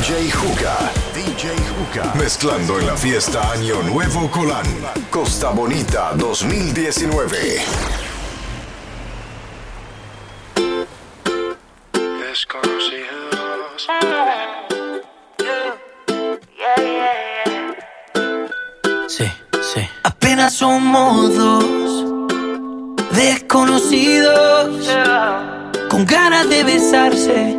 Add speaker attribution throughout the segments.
Speaker 1: DJ Juca. DJ Juca. Mezclando en la fiesta Año Nuevo Colán. Costa Bonita 2019.
Speaker 2: Desconocidos.
Speaker 3: Sí, sí. Apenas somos dos desconocidos con ganas de besarse,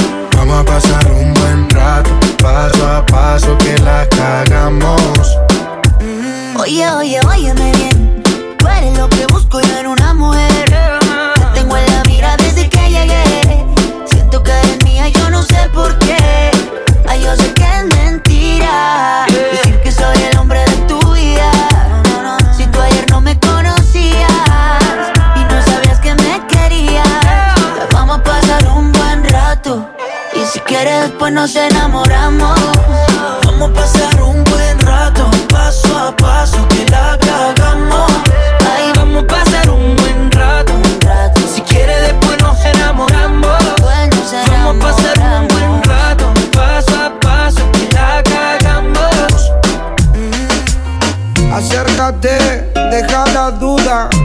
Speaker 2: Vamos a pasar un buen rato. Paso a paso que la cagamos.
Speaker 4: Oye, oye, óyeme bien. Tú eres lo que busco yo en una mujer. Te tengo en la mira desde que llegué. Siento que eres mía, yo no sé por qué. Si quieres, después nos enamoramos.
Speaker 3: Vamos a pasar un buen rato, paso a paso que la cagamos. Ay, vamos a pasar un buen rato. Si quiere después nos enamoramos. Vamos a pasar un buen rato, paso a paso que la cagamos.
Speaker 2: Acércate, deja la duda.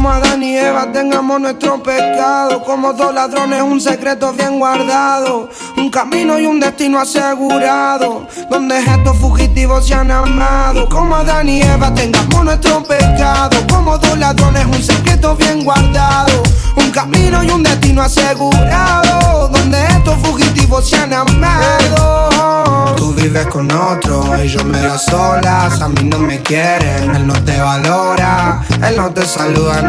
Speaker 2: Como Adán y Eva tengamos nuestro pecado. Como dos ladrones, un secreto bien guardado. Un camino y un destino asegurado. Donde estos fugitivos se han amado. Como Adán y Eva tengamos nuestro pecado. Como dos ladrones, un secreto bien guardado. Un camino y un destino asegurado. Donde estos fugitivos se han amado. Tú vives con otro y yo me da solas. A mí no me quieren, él no te valora. Él no te saluda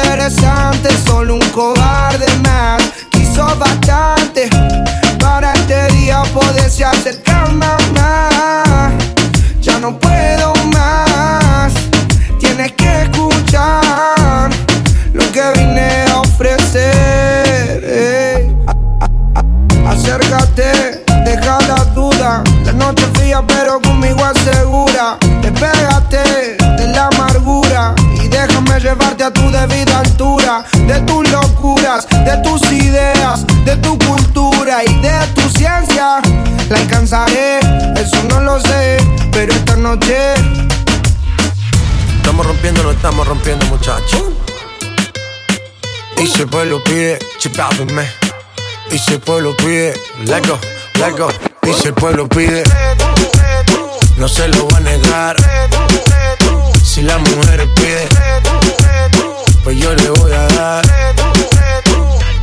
Speaker 2: interesante, solo un cobarde más. Quiso bastante para este día poderse acercar más. Ya no puedo más, tienes que escuchar lo que vine a ofrecer. ey. A- a- Acércate, deja la duda. La noche fría, pero conmigo asegura. Despégate llevarte a tu debida altura. De tus locuras, de tus ideas, de tu cultura y de tu ciencia. La alcanzaré, eso no lo sé, pero esta noche
Speaker 5: Estamos rompiendo, no estamos rompiendo, muchachos. Y si el pueblo pide, chipápenme. Y si el pueblo pide, let go, let go. Y si el pueblo pide, no se lo va a negar. Si la mujer pide, pues yo le voy a dar.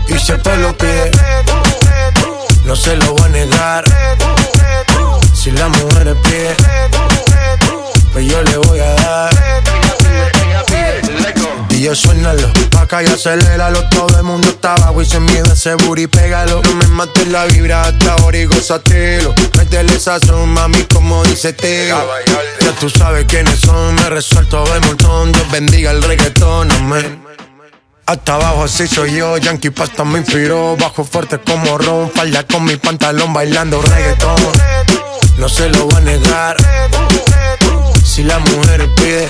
Speaker 5: Y si el pueblo pide, no se lo va a negar. Si la mujer pide, pues yo le voy a dar. Y yo suénalo, pa' calle, aceléralo. Todo el mundo está abajo y sin miedo ese booty, pégalo. No me mates la vibra hasta ahora y gozatelo. Métele esa son, mami, como dice Teo. Ya tú sabes quiénes son, me resuelto de montón. Dios bendiga el reggaetón, amén. Hasta abajo así soy yo, Yankee Pasta me inspiró Bajo fuerte como Ron, falda con mi pantalón bailando reggaetón No se lo va a negar Si la mujer pide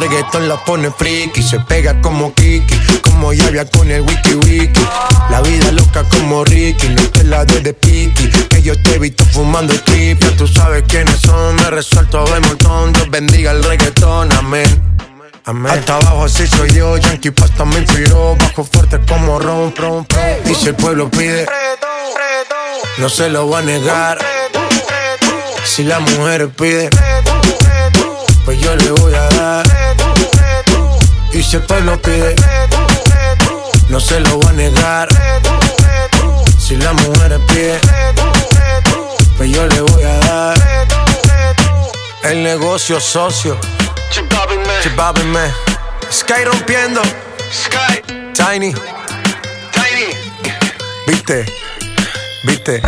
Speaker 5: reggaetón la pone friki, se pega como Kiki, como Yavia con el wiki wiki. La vida loca como Ricky, no te la de de piki. Que yo te he visto fumando trip, ya tú sabes quiénes son. Me resuelto de montón, Dios bendiga el reggaetón, amén. Amén. Hasta abajo así soy yo, Yankee Pasta me inspiró Bajo fuerte como ron, ron, Y si el pueblo pide No se lo va a negar Si la mujer pide pues yo le voy a dar. Y si el pueblo pide, no se lo voy a negar. Si la mujer pide, pues yo le voy a dar. El negocio socio. Chibabin me. Sky rompiendo. Sky. Tiny. Tiny. Viste. Viste.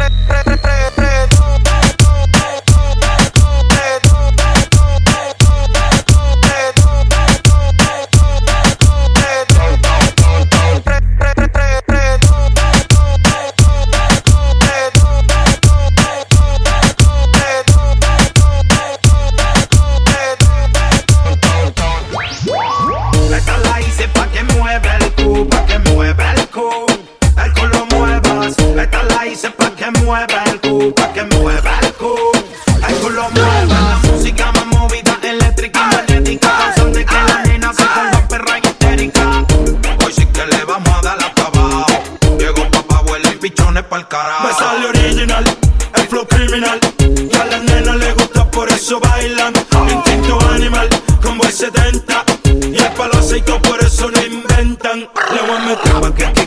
Speaker 5: pa' que mueva el cu. Ay, tú lo. La música más movida, eléctrica y magnética, causando que la nena
Speaker 6: se
Speaker 5: ponga perra y histérica. Hoy sí que le vamos a dar la abajo. Llegó papá, abuela y pichones pa'l carajo.
Speaker 7: Me sale original, el flow criminal. Y a la nena le gusta, por eso bailan. Instinto animal, como el 70. Y el palo seco, por eso lo inventan. Le voy a meter pa' que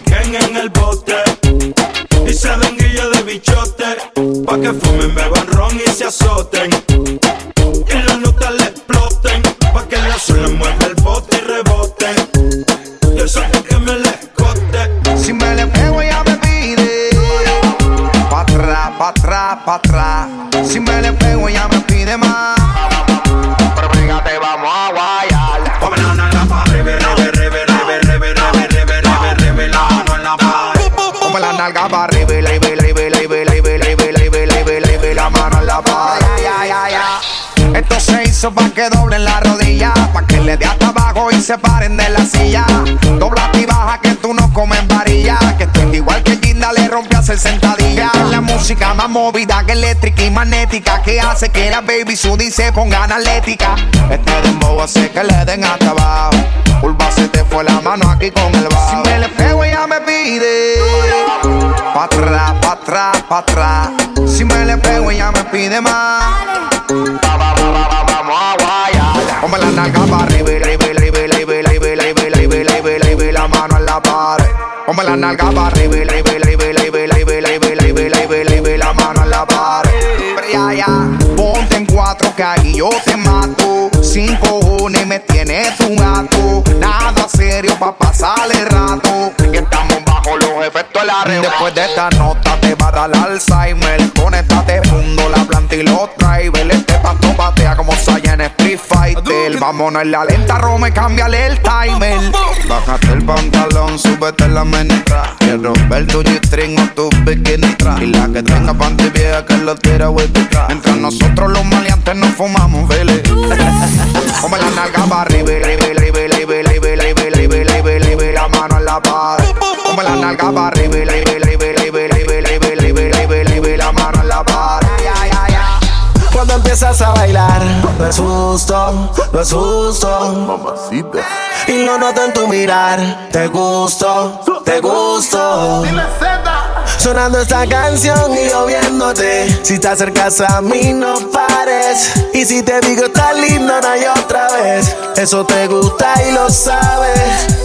Speaker 6: paren de la silla. Dobla y baja que tú no comes varilla. Que estoy igual que Ginda le rompe a hacer sentadilla. La música más movida que eléctrica y magnética. Que hace que la baby sudi se ponga analética. Este dembow hace que le den hasta abajo. Curva se te fue la mano aquí con el bajo. Si me le pego ella me pide. Pa' atrás, pa' atrás, pa' atrás. Si me le pego ella me pide más. Vamos a guayar. La nalga para arriba, arriba, Ponme la nalga para arriba, arriba, arriba, arriba, la mano en la pared. Ya, ya, ponte en cuatro que ahí yo te mato. Sin cojones me tienes un gato. Nada serio pa' pasar el rato. Estamos bajo los efectos de la Después de esta nota te va a dar Alzheimer. Conéctate, mundo la planta y los drivers. Este pato batea como Saiyan Street Fighter. Vámonos en la lenta, Rome, cámbiale el timer. Bájate el pantalón, súbete la menestra. Quiero ver tu G-string o tu bikini Y la que tenga panty vieja que lo tira vuelta Mientras nosotros los maleantes nos fumamos, vele. Come la nalga para arriba, arriba, arriba, arriba, arriba, arriba, arriba, arriba, la mano en la pared la nalga para arriba y la Cuando empiezas a bailar, no es justo, no es justo. Mamacita. Y lo noto en tu mirar, te gusto, te gusto. Sonando esta canción y yo viéndote. Si te acercas a mí, no pares. Y si te digo, estás linda, no hay otra vez. Eso te gusta y lo sabes.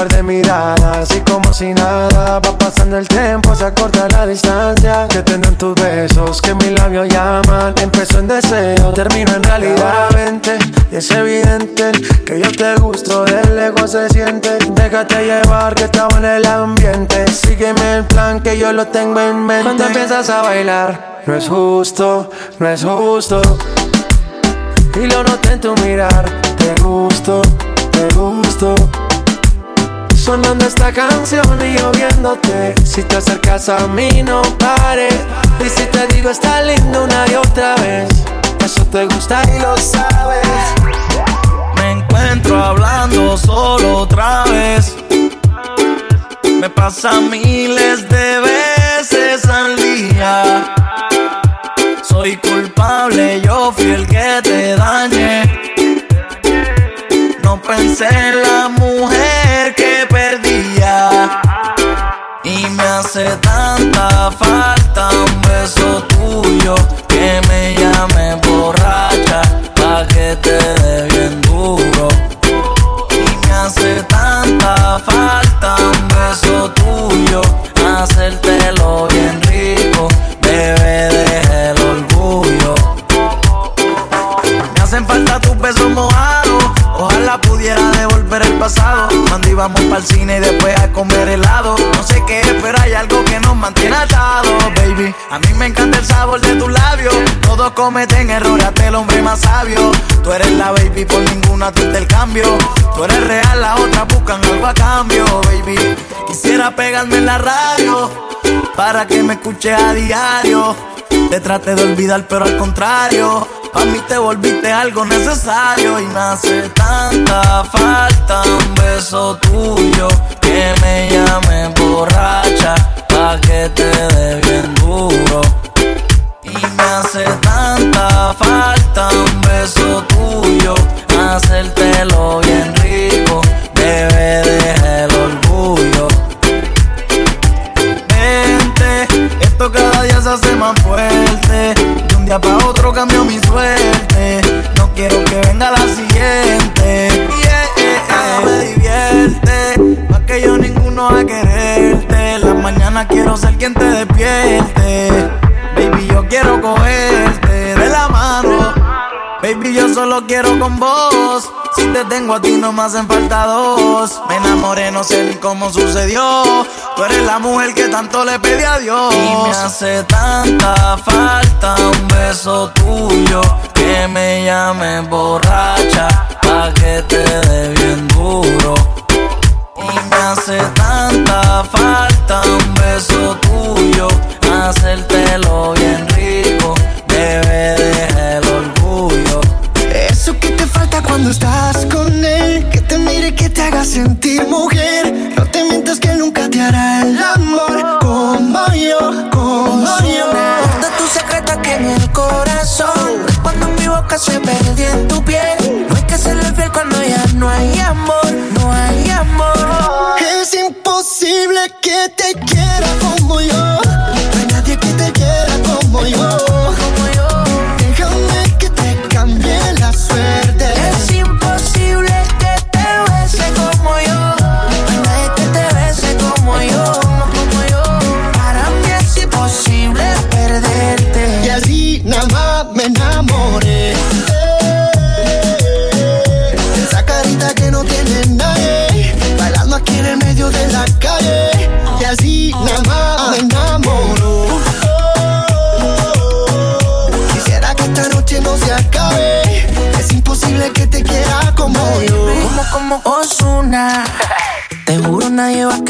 Speaker 8: Par de miradas y como si nada va pasando el tiempo, se acorta la distancia. Que tengan tus besos, que mi labio llaman. Empezó en deseo, termino en realidad. Vente, y es evidente que yo te gusto, del lejos se siente. Déjate llevar que estaba en el ambiente. Sígueme el plan que yo lo tengo en mente. Cuando empiezas a bailar, no es justo, no es justo. Y lo noté en tu mirar, te gusto, te gusto. Sonando esta canción y yo viéndote. Si te acercas a mí, no pares. Y si te digo, está lindo una y otra vez. Eso te gusta y lo sabes.
Speaker 9: Me encuentro hablando solo otra vez. Me pasa miles de veces al día. Soy culpable, yo fui el que te dañé. No pensé en la mujer hace tanta falta un beso tuyo que me llame borracha pa' que te dé bien duro. Y me hace tanta falta un beso tuyo, hacértelo bien rico, bebé de el orgullo. Me hacen falta tus besos mojados, ojalá pudiera devolver el pasado. Cuando íbamos para el cine y después a comer helado. No sé qué, pero hay algo que nos mantiene atados, baby. A mí me encanta el sabor de tus labios. Todos cometen errores, hasta el hombre más sabio. Tú eres la baby, por ninguna tú el cambio. Tú eres real, la otra buscan algo a cambio, baby. Quisiera pegarme en la radio para que me escuche a diario. Te trate de olvidar, pero al contrario. Pa' mí te volviste algo necesario y me hace tanta falta un beso tuyo que me llame borracha pa' que te dé bien duro. Y me hace tanta falta un beso tuyo, hacértelo bien rico, bebé de hace más fuerte. De un día para otro cambio mi suerte. No quiero que venga la siguiente. Yeah, me divierte, más que yo ninguno a quererte. La mañana quiero ser quien te despierte. Baby, yo quiero cogerte solo quiero con vos. Si te tengo a ti, no me hacen falta dos. Me enamoré, no sé ni cómo sucedió. Tú eres la mujer que tanto le pedí a Dios. Y me hace tanta falta un beso tuyo. Que me llame borracha. Pa' que te dé bien duro. Y me hace tanta falta un beso tuyo hacértelo bien rico, bebé de
Speaker 8: cuando estás con él, que te mire, que te haga sentir mujer. No te mientas que nunca te hará el amor como yo, como yo.
Speaker 4: De tu secreto aquí en el corazón, cuando mi boca se perdió en tu piel.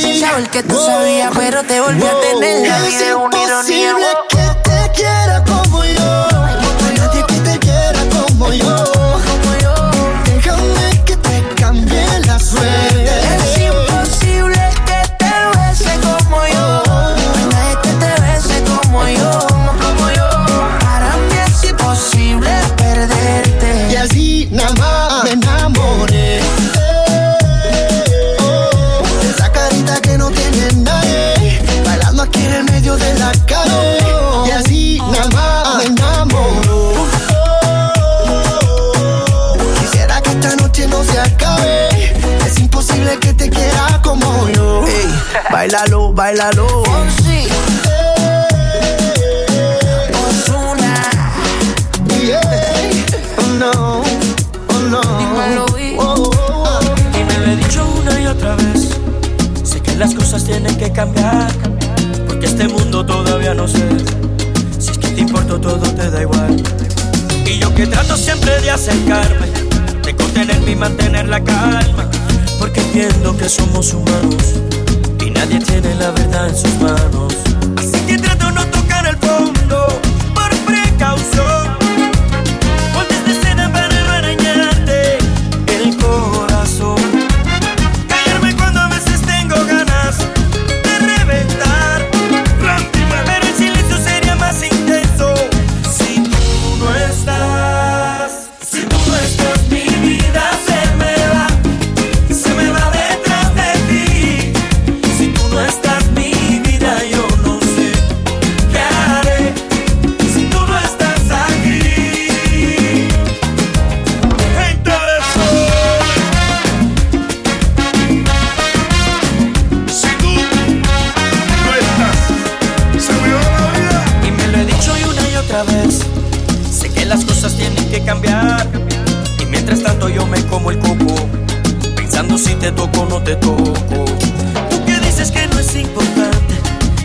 Speaker 4: sin saber que tú sabías, pero te volví a tener. La vida es una
Speaker 10: imposible
Speaker 11: bailalo, bailalo.
Speaker 10: Yeah. Oh no, oh no.
Speaker 4: Dímelo, vi.
Speaker 10: Oh, oh, oh.
Speaker 9: Y me lo he dicho una y otra vez. Sé que las cosas tienen que cambiar. Porque este mundo todavía no sé. Si es que te importo todo, te da igual. Y yo que trato siempre de acercarme, de contenerme y mantener la calma. Porque entiendo que somos humanos nadie tiene la verdad en sus manos. Las cosas tienen que cambiar. Y mientras tanto yo me como el coco. Pensando si te toco o no te toco. Tú que dices que no es importante.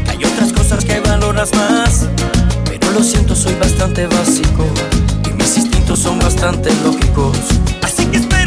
Speaker 9: Hay otras cosas que valoras más. Pero lo siento, soy bastante básico. Y mis instintos son bastante lógicos. Así que espero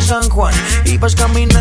Speaker 12: San Juan. Ibas caminando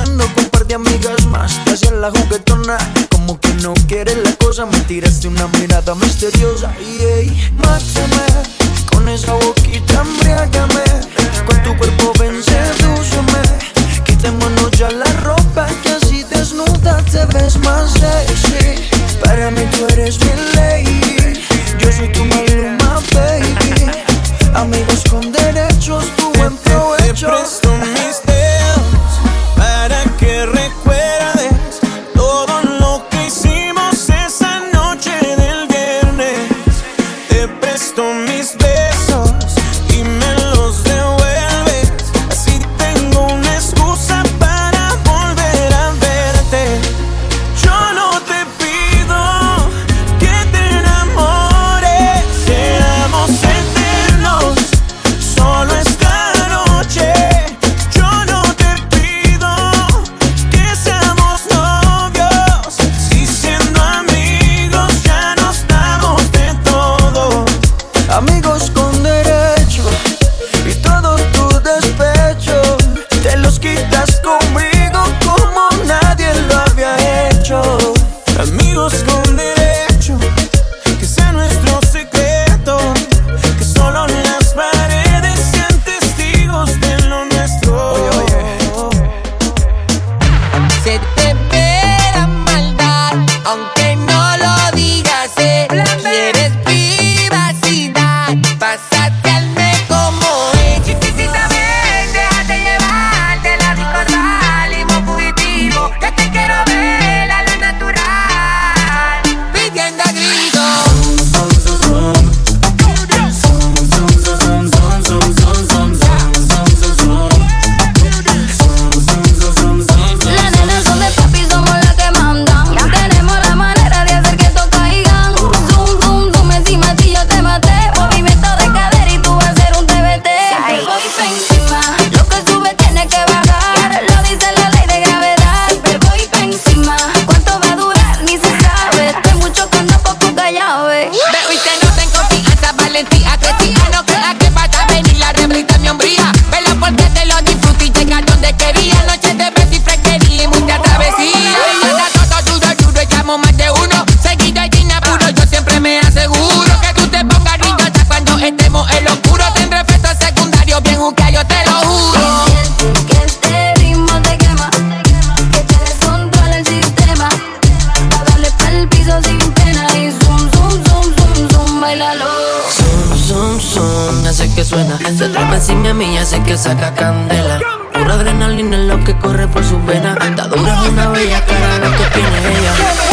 Speaker 12: Está dura una bella cara lo que tiene
Speaker 13: ella.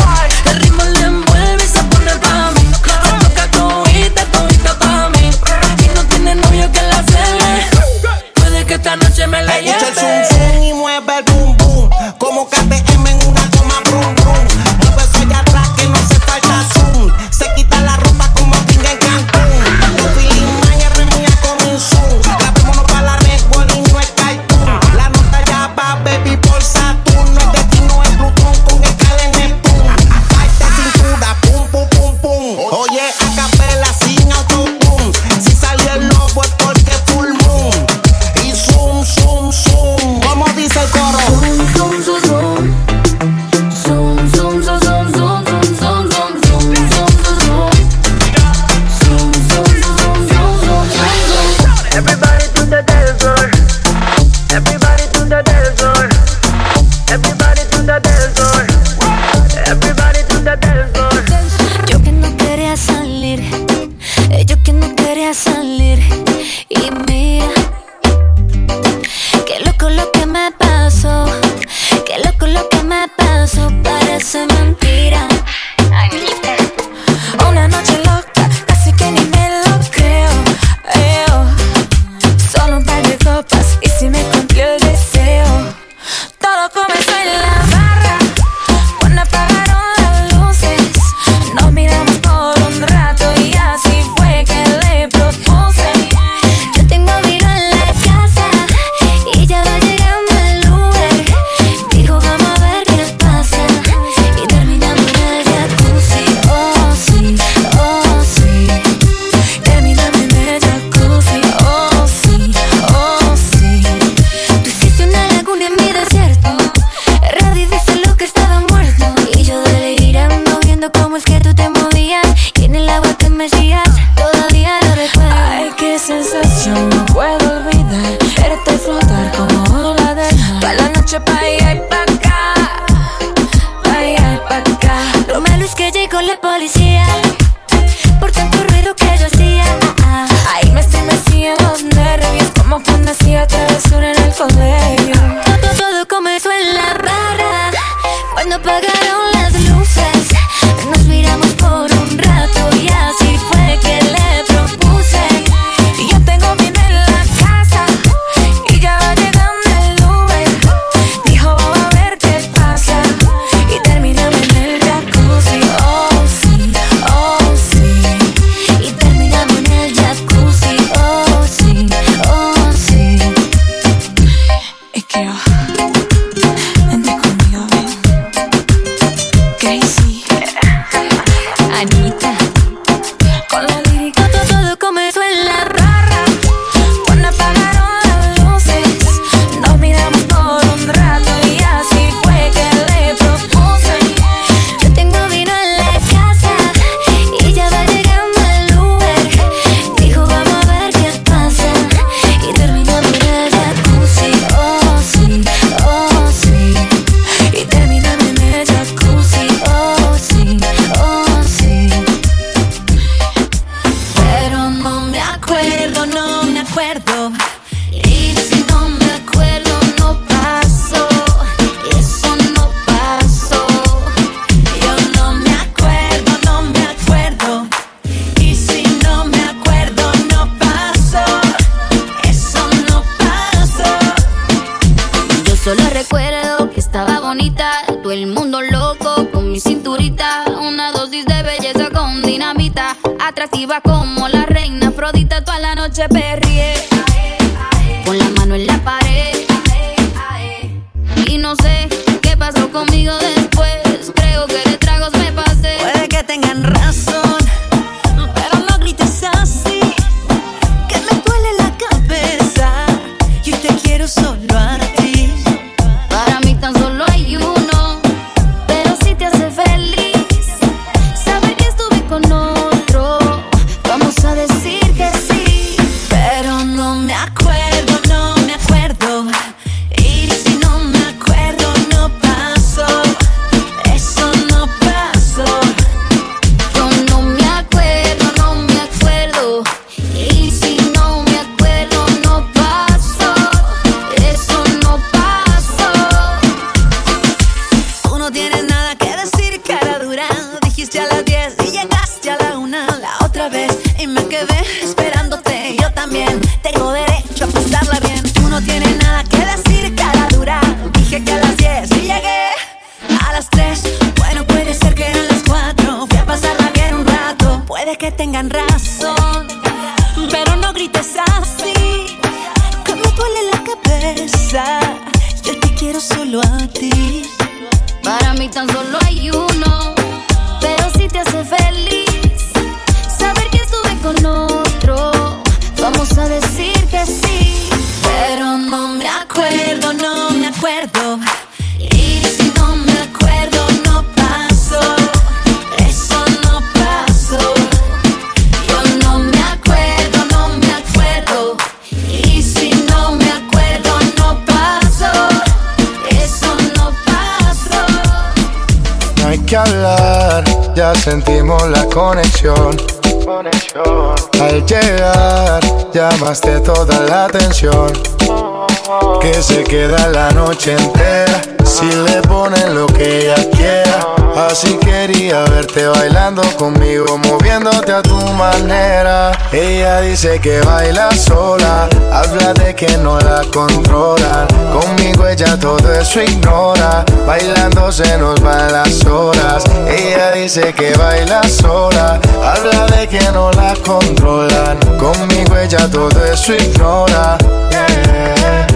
Speaker 13: se nos van las horas. Ella dice que baila sola, habla de que no la controlan. Conmigo ella todo eso ignora. Eh,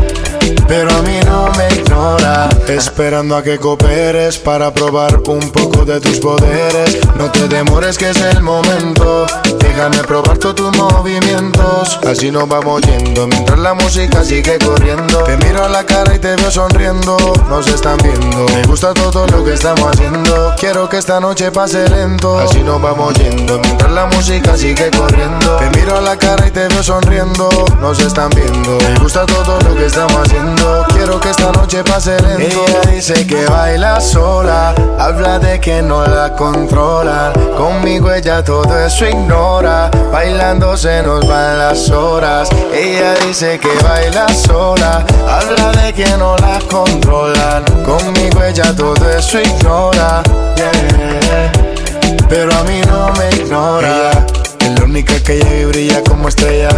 Speaker 13: pero a mí no me ignora Esperando a que cooperes Para probar un poco de tus poderes No te demores que es el momento déjame probar todos tus movimientos. Así nos vamos yendo mientras la música sigue corriendo. Te miro a la cara y te veo sonriendo, nos están viendo. Me gusta todo lo que estamos haciendo, quiero que esta noche pase lento. Así nos vamos yendo mientras la música sigue corriendo. Te miro a la cara y te veo sonriendo, nos están viendo. Me gusta todo lo que estamos haciendo, quiero que esta noche pase lento. Ella dice que baila sola, habla de que no la controlan. Conmigo ella todo eso ignora, bailando se nos van las horas. Ella dice que baila sola, habla de que no la controlan. Conmigo ella todo eso ignora, yeah. pero a mí no me ignora. Es la única que llega y brilla como estrella.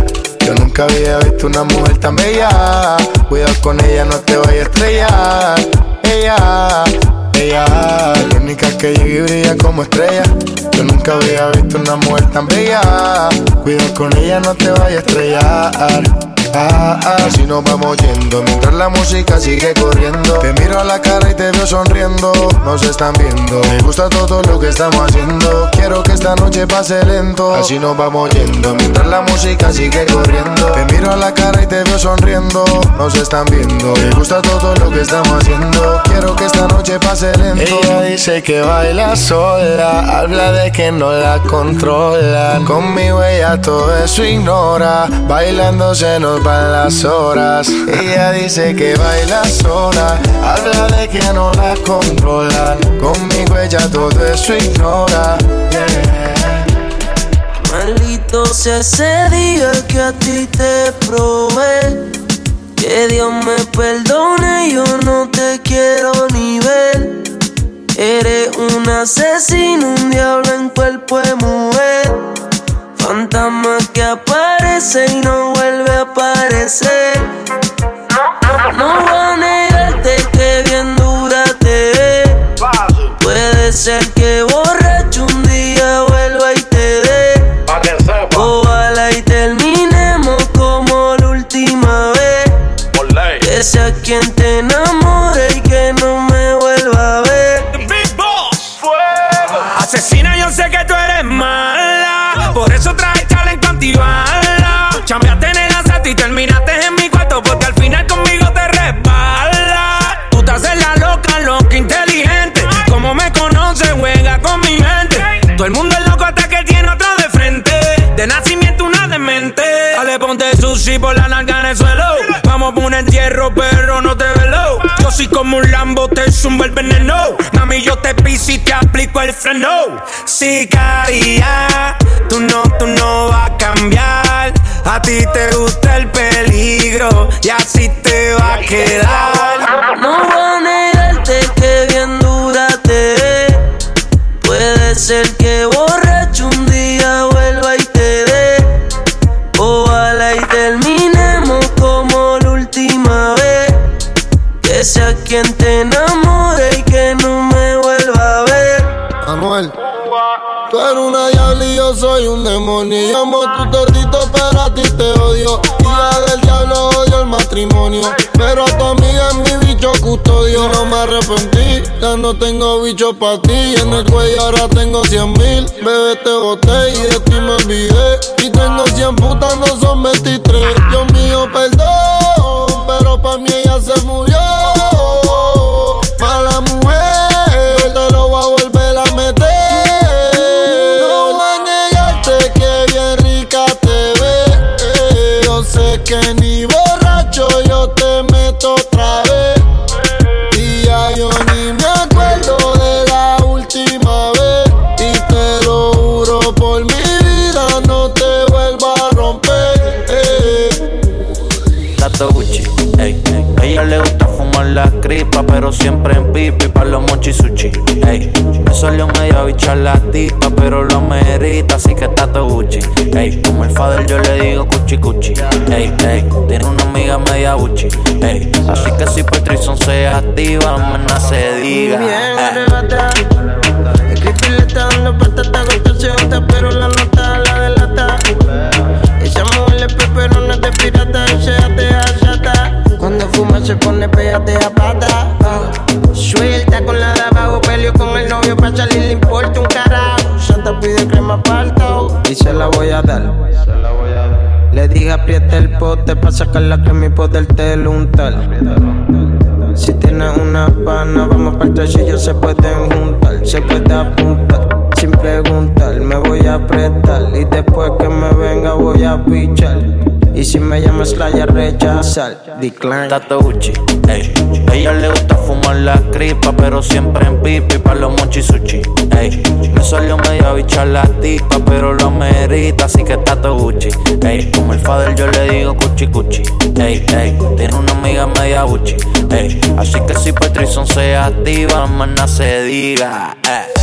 Speaker 13: Yo nunca había visto una mujer tan bella. Cuidado con ella, no te vayas a estrellar. Ella, ella, la única que llega y brilla como estrella. Yo nunca había visto una mujer tan bella. Cuidado con ella, no te vayas a estrellar. Ah, ah, así nos vamos yendo mientras la música sigue corriendo. Te miro a la cara y te veo sonriendo. Nos están viendo. Me gusta todo lo que estamos haciendo. Quiero que esta noche pase lento. Así nos vamos yendo mientras la música sigue corriendo. Te miro a la cara y te veo sonriendo. Nos están viendo. Me gusta todo lo que estamos haciendo. Quiero que esta noche pase lento. Ella dice que baila sola. Habla de que no la controlan. Conmigo ella todo eso ignora. Bailando se nos van las horas. Ella dice que baila sola. Habla de que no la controlan. Conmigo ella todo eso ignora.
Speaker 9: Maldito sea ese día que a ti te probé. Que Dios me perdone, yo no te quiero ni ver. Eres un asesino, un diablo en cuerpo de mujer. Fantasma que aparece y no vuelve a aparecer. No voy a negarte que bien dura te ve. Puede ser que borracho un día vuelva y te dé. Ojalá y terminemos como la última vez. Que sea quien te
Speaker 14: sushi por la nalga en el suelo. Vamos por un entierro, pero no te velo. Yo soy como un Lambo, te zumbo el veneno. Mami, yo te piso y te aplico el freno. Sicaria, tú no, tú no vas a cambiar. A ti te gusta el peligro y así te va a quedar.
Speaker 9: No voy a negarte que bien dura te. Puede ser que borracho Que sea quien te enamore y que no me vuelva a ver.
Speaker 15: Anuel. Tú eres una diabla y yo soy un demonio. Yo amo tu tordito, pero a ti te odio. Hija del diablo, odio el matrimonio. Pero a tu amiga es mi bicho custodio. No me arrepentí, ya no tengo bicho para ti. En el cuello ahora tengo 100 mil. Bebé, te boté y de ti me olvidé. Y tengo 100 putas, no son 23. Dios mío, perdón,
Speaker 16: tipa, pero lo merita, así que Tato Gucci, ey. Como el fader yo le digo cuchi cuchi, ey, ey. Tiene una amiga media buchi, ey. Así que si Patrison se activa, maná se diga.
Speaker 9: Bien arrebata. El creepy le está dando patata junta, pero la nota la delata. Esa mujer es peperona de pirata y se atea chata. Cuando fuma se pone pégate y se la voy a dar.
Speaker 17: Le dije aprieta el pote pa' sacar la crema y poderte untar. Si tienes una pana, vamos para el yo se pueden juntar, se puede apuntar. Sin preguntar, me voy a apretar y después que me venga voy a pichar. Y si me llamas la ya rechazar, decline.
Speaker 16: Tato Uchi, ey. Ella le gusta fumar la cripa, pero siempre en pipi pa' los mochisuchi, ey. Me salió media bicha la tipa, pero lo merita, así que Tato Uchi, ey. Como el father yo le digo cuchi cuchi, ey, ey. Tiene una amiga media uchi, ey. Así que si Patrison se activa, maná se diga, ey.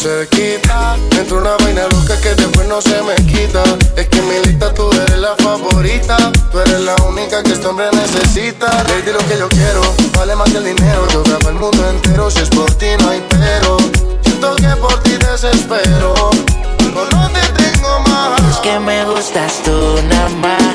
Speaker 13: Tengo cerquita, entra una vaina loca que después no se me quita. Es que en mi lista tú eres la favorita, tú eres la única que este hombre necesita. Lady, lo que yo quiero, vale más que el dinero. Yo grabo el mundo entero, si es por ti no hay pero. Siento que por ti desespero, no, no te tengo más.
Speaker 3: Es que me gustas tú nada más,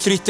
Speaker 18: fritt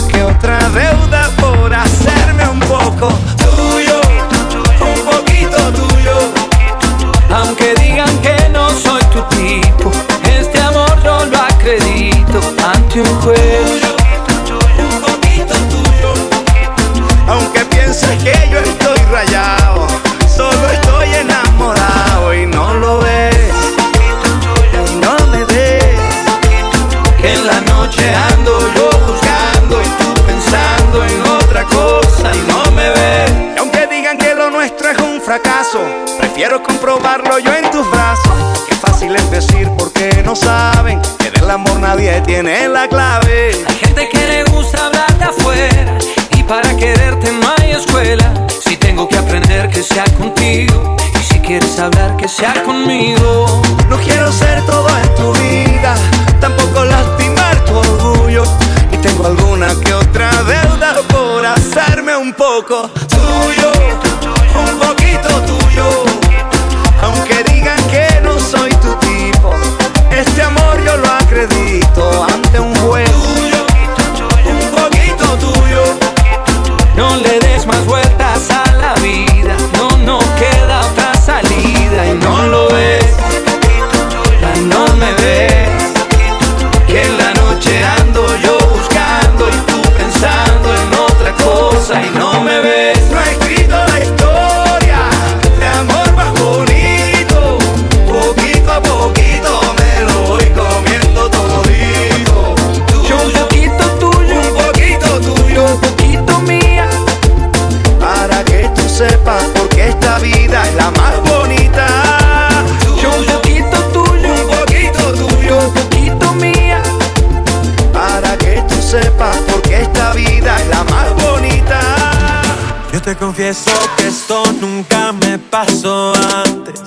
Speaker 5: Aunque
Speaker 19: pienses que yo estoy rayado, solo estoy enamorado y no lo ves. Y no me ves.
Speaker 5: Que en la noche ando yo buscando y tú pensando en otra cosa y no me ves.
Speaker 19: Y aunque digan que lo nuestro es un fracaso, prefiero comprobarlo yo en tus brazos fácil decir porque no saben que del amor nadie tiene la clave.
Speaker 5: Hay gente que le gusta hablar de afuera y para quererte no hay escuela. Si tengo que aprender que sea contigo y si quieres hablar que sea conmigo.
Speaker 19: No quiero ser todo en tu vida, tampoco lastimar tu orgullo. Y tengo alguna que otra deuda por hacerme un poco tuyo, un poco Este amor yo lo acredito.
Speaker 5: confieso que esto nunca me pasó antes.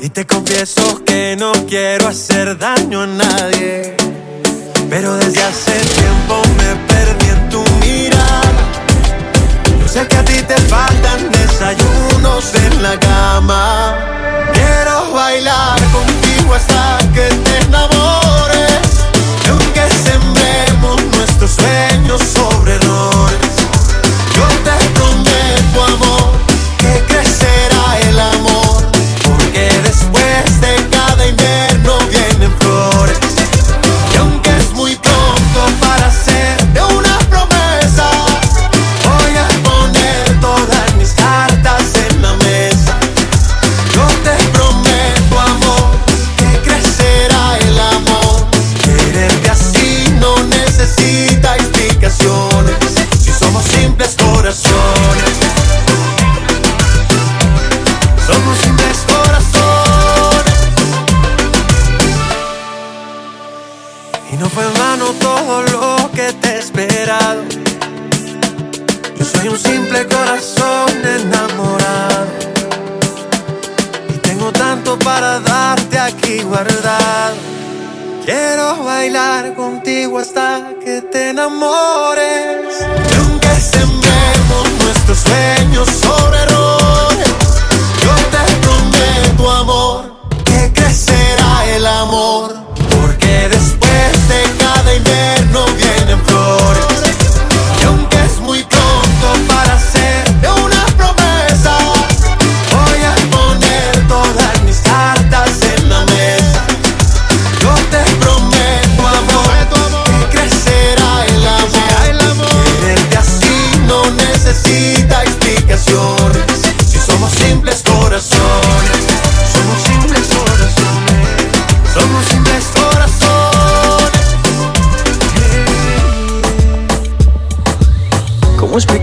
Speaker 5: Y te confieso que no quiero hacer daño a nadie. Pero desde hace tiempo me perdí en tu mirada. Yo sé que a ti te faltan desayunos en la cama. Quiero bailar contigo hasta que te enamores.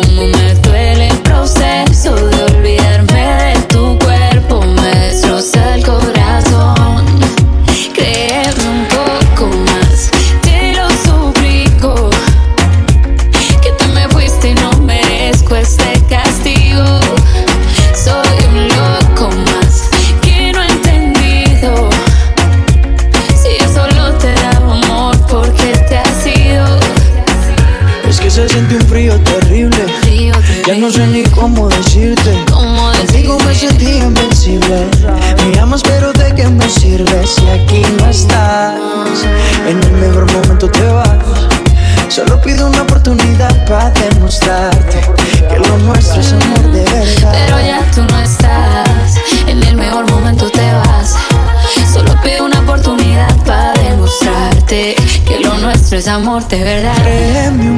Speaker 18: cómo me duele el proceso.
Speaker 12: es amor de verdad.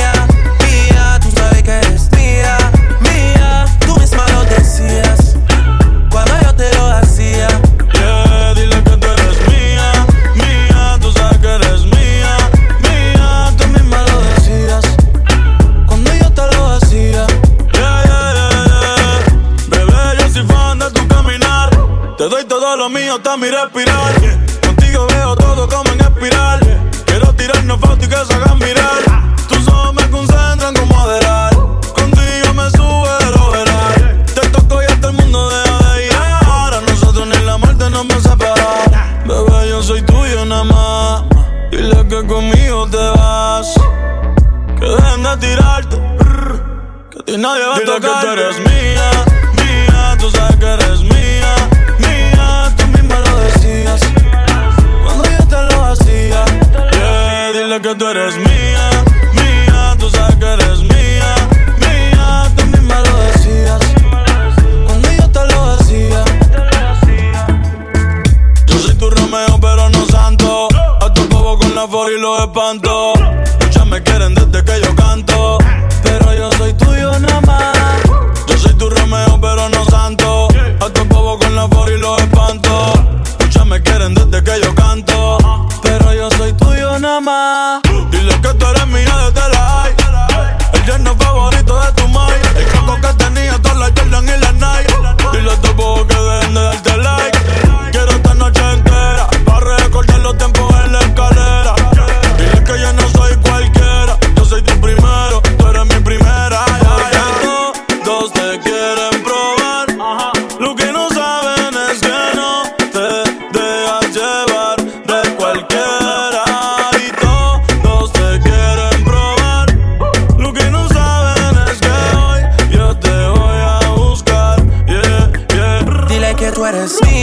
Speaker 20: Dile que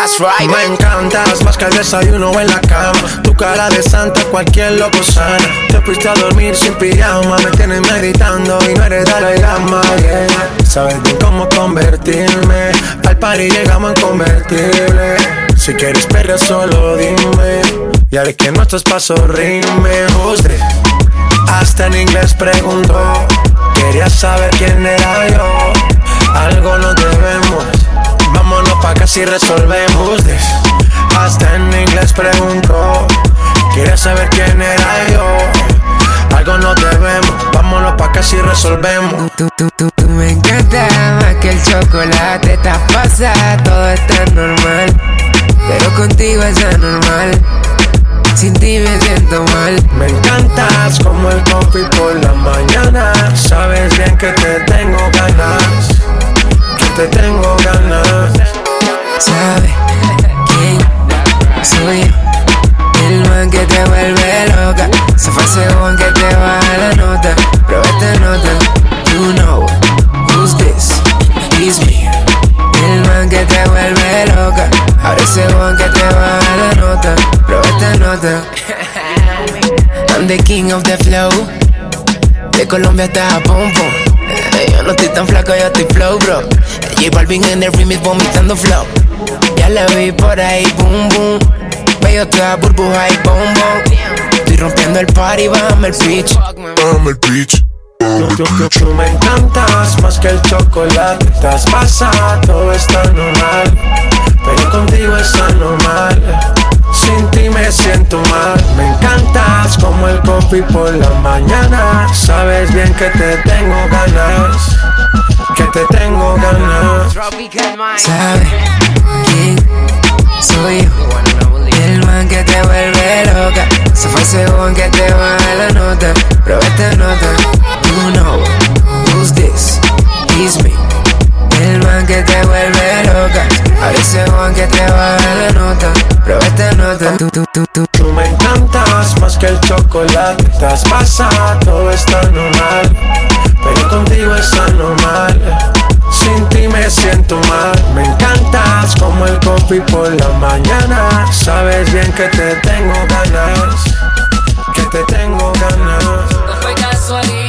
Speaker 5: Me encantas más que el desayuno en la cama. Tu cara de santa, cualquier loco sana. Te fuiste a dormir sin pijama. Me tienes meditando y no eres Dalai Lama. Yeah. Sabes bien cómo convertirme. Al party llegamos en convertible. Si quieres perder, solo dime. Y haré que nuestros pasos. Who's this? Hasta en inglés preguntó. Quería saber quién era yo. Algo nos debemos. Pa' que si resolvemos this. Hasta en inglés preguntó. Quería saber quién era yo. Algo nos debemos. Vámonos pa' que si resolvemos.
Speaker 21: Tú, tú, tú, tú me encanta más que el chocolate. Te pasa, todo está normal. Pero contigo es anormal. Sin ti me siento mal.
Speaker 5: Me encantas como el coffee por la mañana. Sabes bien que te tengo ganas. Que te tengo ganas.
Speaker 21: ¿Sabe quién soy yo? El man que te vuelve loca. Se fue ese one que te baja la nota. Pero esta nota, you know who's this? It's me. El man que te vuelve loca. Ahora ese one que te baja la nota. Pero esta nota. I'm the king of the flow. De Colombia hasta Japón. Eh, Yo no estoy tan flaco, yo estoy flow, bro. J Balvin en el remix vomitando flow la vi por ahí, boom, boom. Bello toda burbuja y bombón. Estoy rompiendo el party, bájame el pitch.
Speaker 5: Bájame el pitch. Tú, me encantas más que el chocolate. Estás pasada, todo está normal. Pero contigo es anormal. Sin ti me siento mal. Me encantas como el coffee por la mañana. Sabes bien que te tengo ganas que te tengo ganas.
Speaker 21: Sabes quién soy yo. El man que te vuelve loca. Se fue el segundo que te baja la nota. Prueba esta nota. You know who's this? Kiss me. El man que te vuelve loca. Ahora ese Juan que te baja la nota. Prueba esta nota. Tú, tú, tú, tú.
Speaker 5: tú me encantas más que el chocolate. Te has todo está normal. Pero contigo es anormal. Sin ti me siento mal. Me encantas como el coffee por la mañana. Sabes bien que te tengo ganas. Que te tengo ganas.
Speaker 20: No fue casualidad.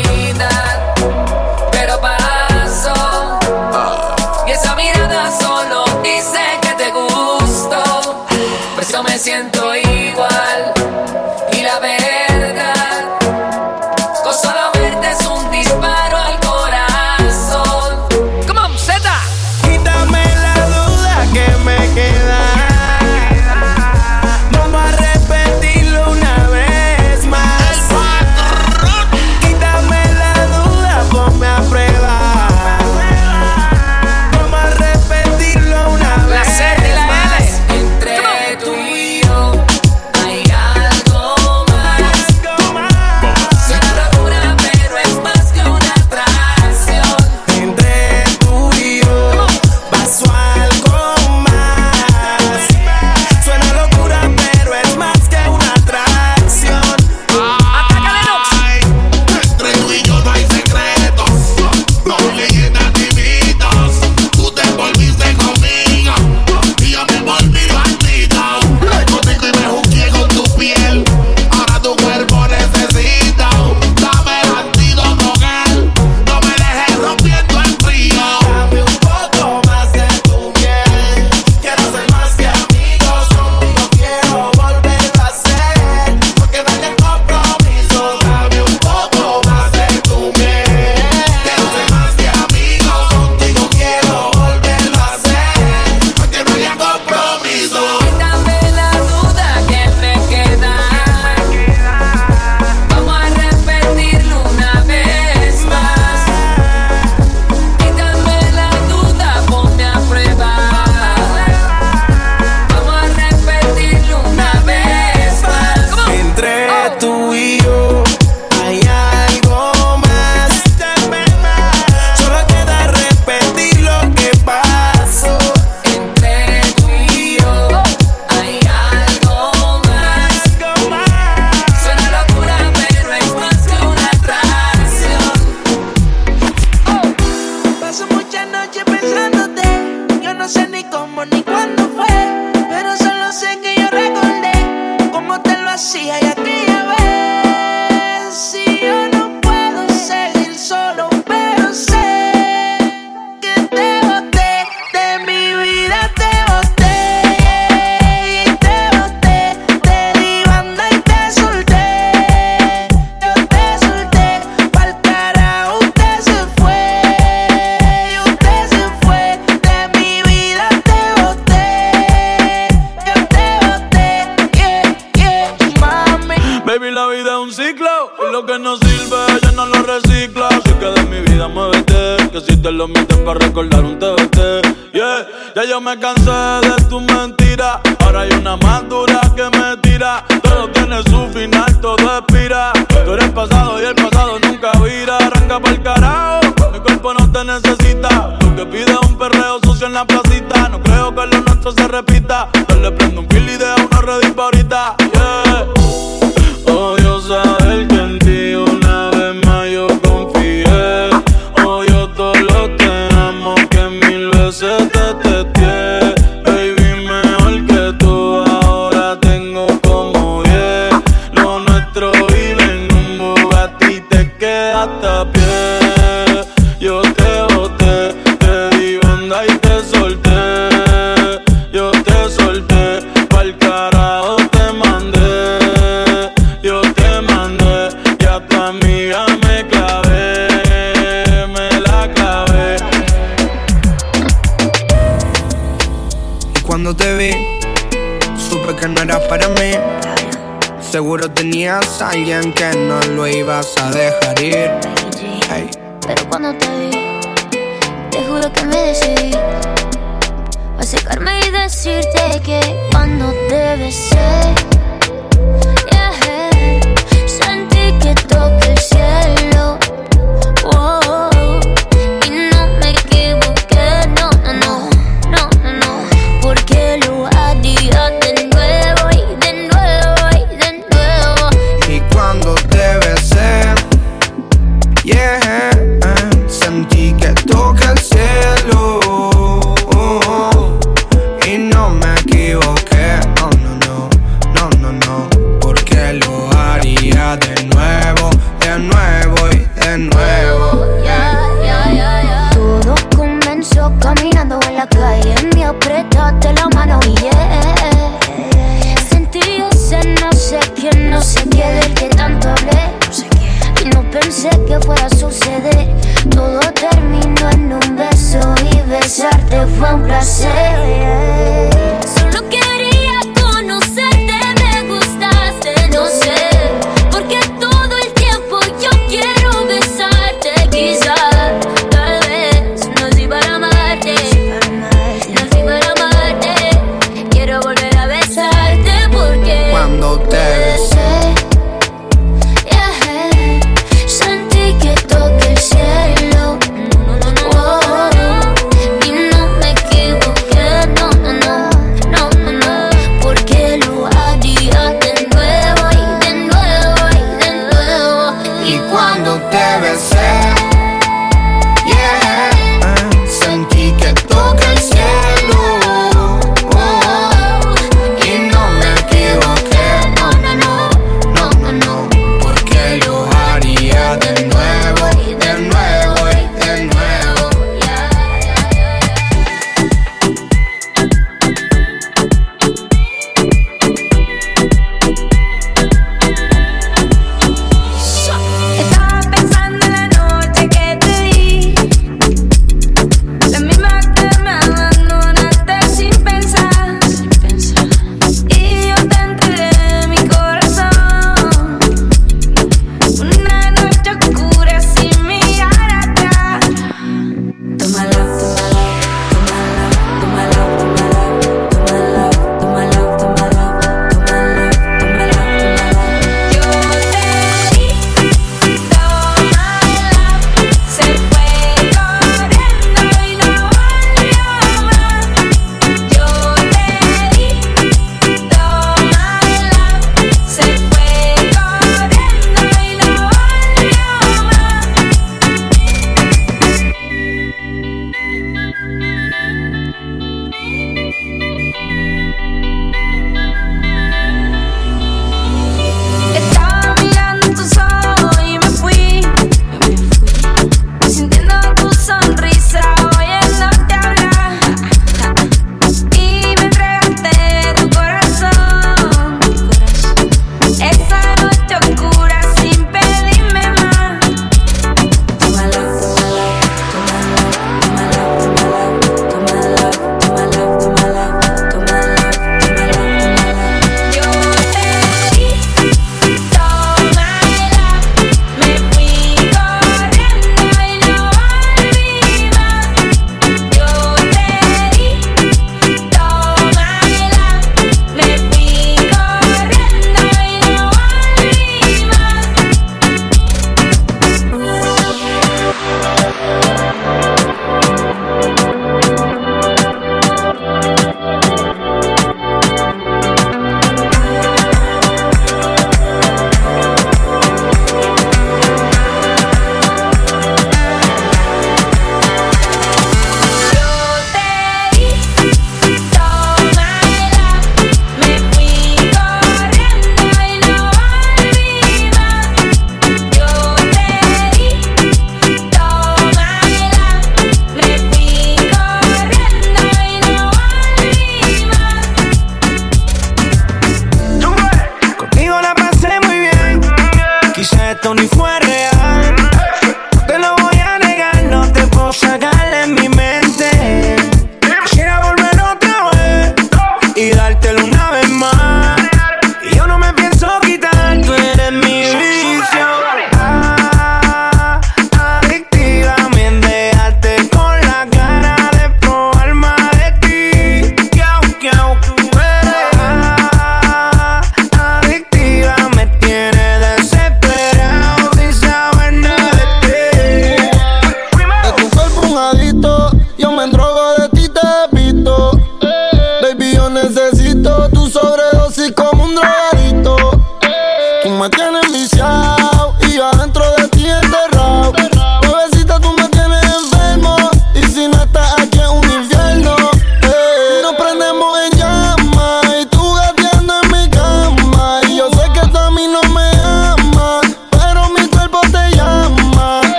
Speaker 20: Yo
Speaker 22: te
Speaker 23: boté, te di banda y te solté. Yo te solté, pa'l carajo te
Speaker 24: mandé. Yo te mandé y a tu amiga me clavé. Me la clavé.
Speaker 2: Y cuando te vi, supe que no eras para mí. Seguro tenías a alguien que no lo ibas a dejar ir.
Speaker 25: Pero cuando te vi, te juro que me decidí a secarme y decirte que cuando te besé.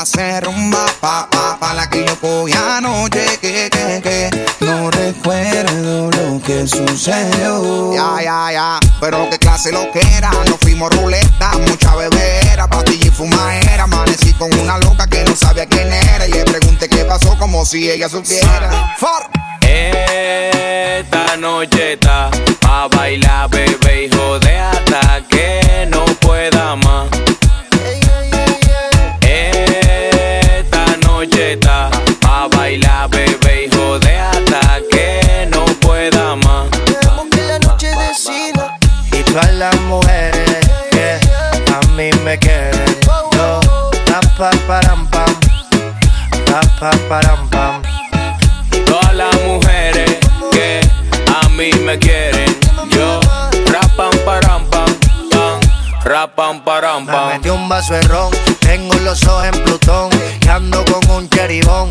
Speaker 6: hacer rumba pa pa pa la que yo cogí anoche que que que no recuerdo lo que sucedió. Ya ya ya, pero qué clase lo que era, nos fuimos ruleta, mucha bebera, pastilla y fumadera, amanecí con una loca que no sabía quién era y le pregunté qué pasó como si ella supiera. For.
Speaker 26: Esta noche está pa bailar
Speaker 19: Me metí un vaso de ron, tengo los ojos en Plutón, y ando con un cheribón.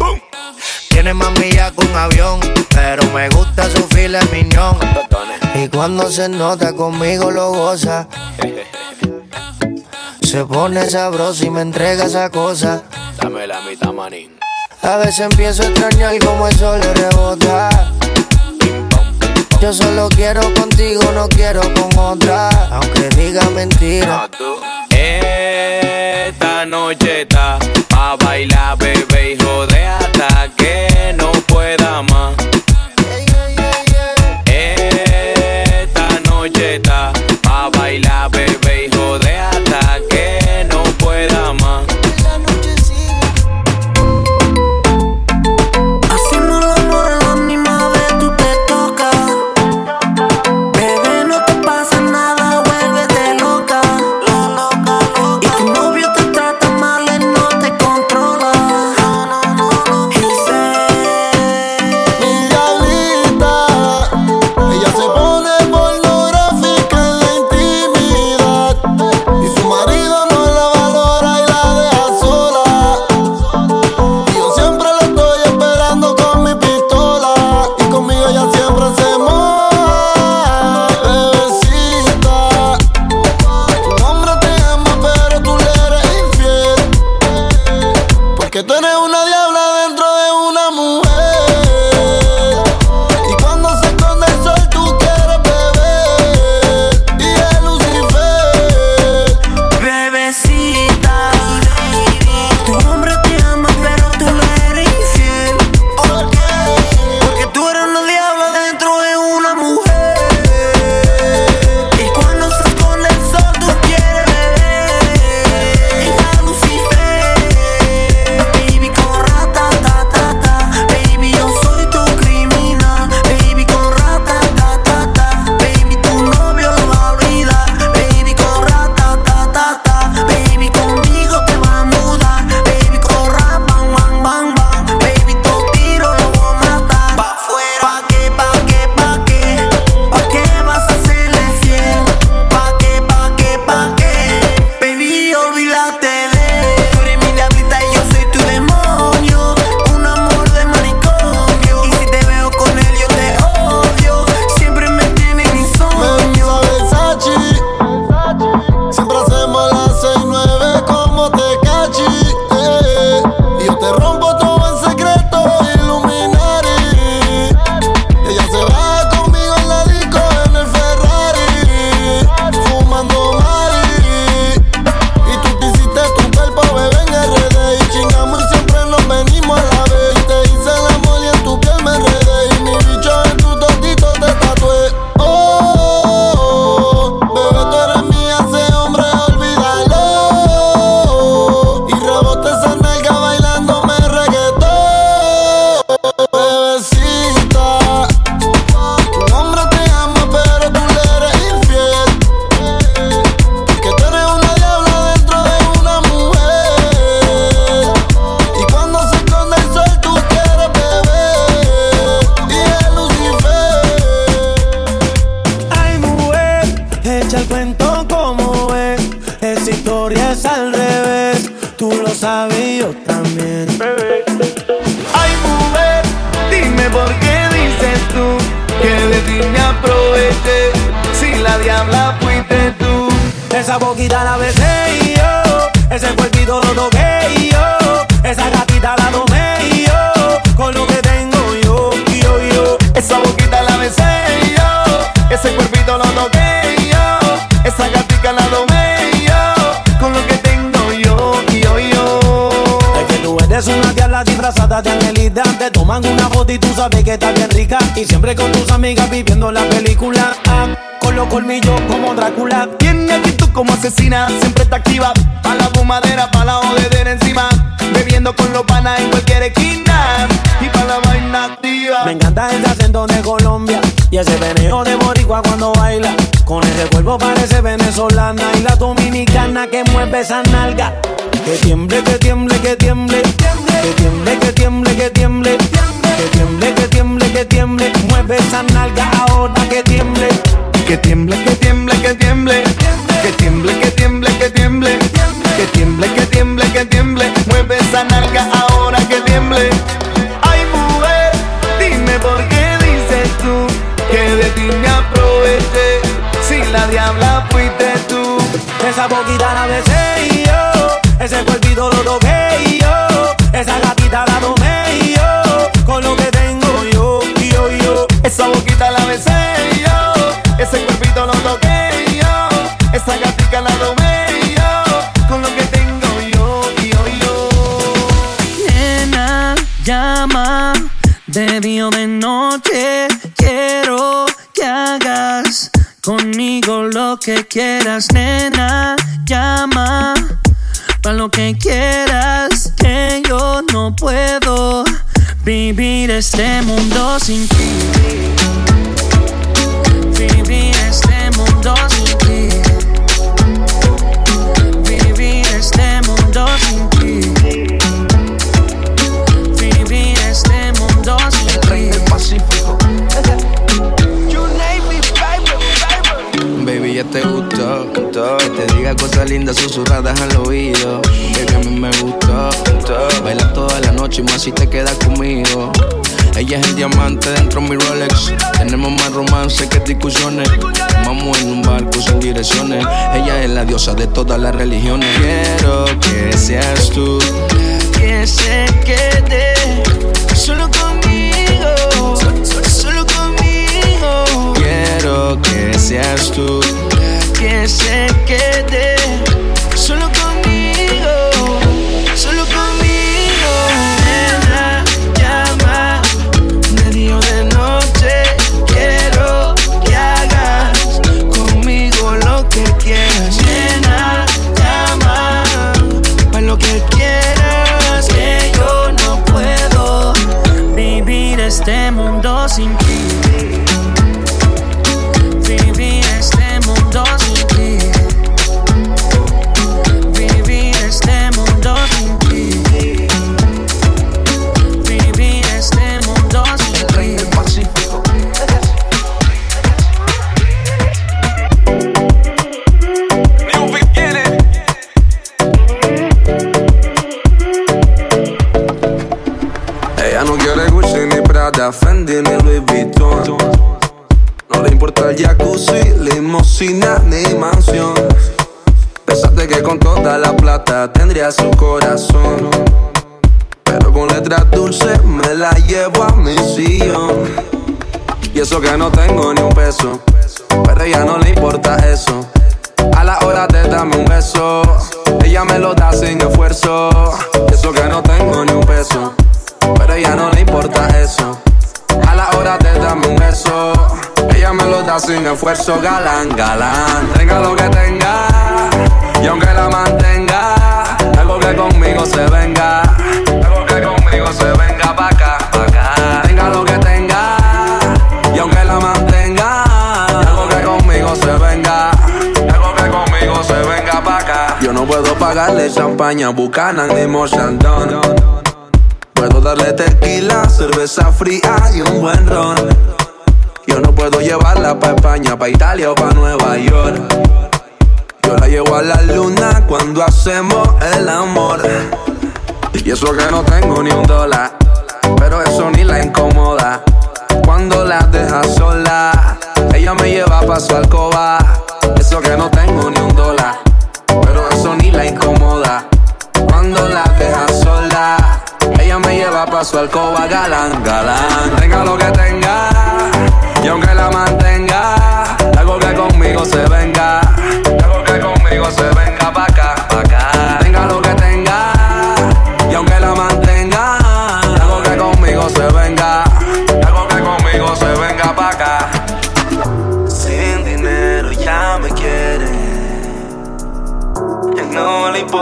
Speaker 19: Tiene más millas que un avión, pero me gusta su fila miñón. Y cuando se nota conmigo lo goza. Se pone sabroso y me entrega esa cosa.
Speaker 26: Dame la mitad, manín.
Speaker 19: A veces empiezo a extrañar como el sol le rebota. Yo solo quiero contigo, no quiero con otra, aunque diga mentira.
Speaker 26: Ah, Esta noche está pa' bailar, bebé, y jode hasta que no pueda
Speaker 14: Con
Speaker 19: ese
Speaker 14: cuerpo parece venezolana y la dominicana que mueve esa nalga. Que tiemble, que tiemble, que tiemble. Que tiemble, que tiemble, que tiemble. Que tiemble, que tiemble, que tiemble. Mueve esa nalga ahora que tiemble.
Speaker 19: Que tiemble, que tiemble, que tiemble. Que tiemble,
Speaker 14: boquita la besé yo. Ese cuerpito lo toqué yo. Esa gatita la tomé yo. Con lo que tengo yo, yo, yo.
Speaker 19: Esa boquita la besé yo. Ese cuerpito lo toqué yo. Esa gatica la domé y yo. Con lo que tengo yo, yo, yo.
Speaker 27: Nena, llama de día de noche. Que quieras, nena. Llama para lo que quieras, que yo no puedo vivir este mundo sin ti. Vivir este mundo sin ti.
Speaker 26: Te gustó, que te diga cosas lindas susurradas al oído. Baby, a mí me gustó, baila toda la noche y más si te quedas conmigo. Ella es el diamante dentro de mi Rolex. Tenemos más romance que discusiones. Vamos en un barco sin direcciones. Ella es la diosa de todas las religiones. Quiero que seas tú, que se quede solo conmigo, Que seas tú, que se quede eso que no tengo ni un peso. Pero ella no le importa eso. A la hora de darme un beso, ella me lo da sin esfuerzo. Eso que no tengo ni un peso. Pero ella no le importa eso. A la hora de darme un beso, ella me lo da sin esfuerzo, galán, galán. Pagarle champaña, Buchanan ni Mochandon. Puedo darle tequila, cerveza fría y un buen ron. Yo no puedo llevarla pa' España, pa' Italia o pa' Nueva York. Yo la llevo a la luna cuando hacemos el amor. Y eso que no tengo ni un dólar, pero eso ni la incomoda. Cuando la deja sola, ella me lleva pa' su alcoba. Eso que no tengo ni un dólar, pero eso ni la incomoda. Cuando la deja sola, ella me lleva pa' su alcoba, galán, galán. Tenga lo que tenga, y aunque la mantenga, hago que conmigo se venga. Hago que conmigo se venga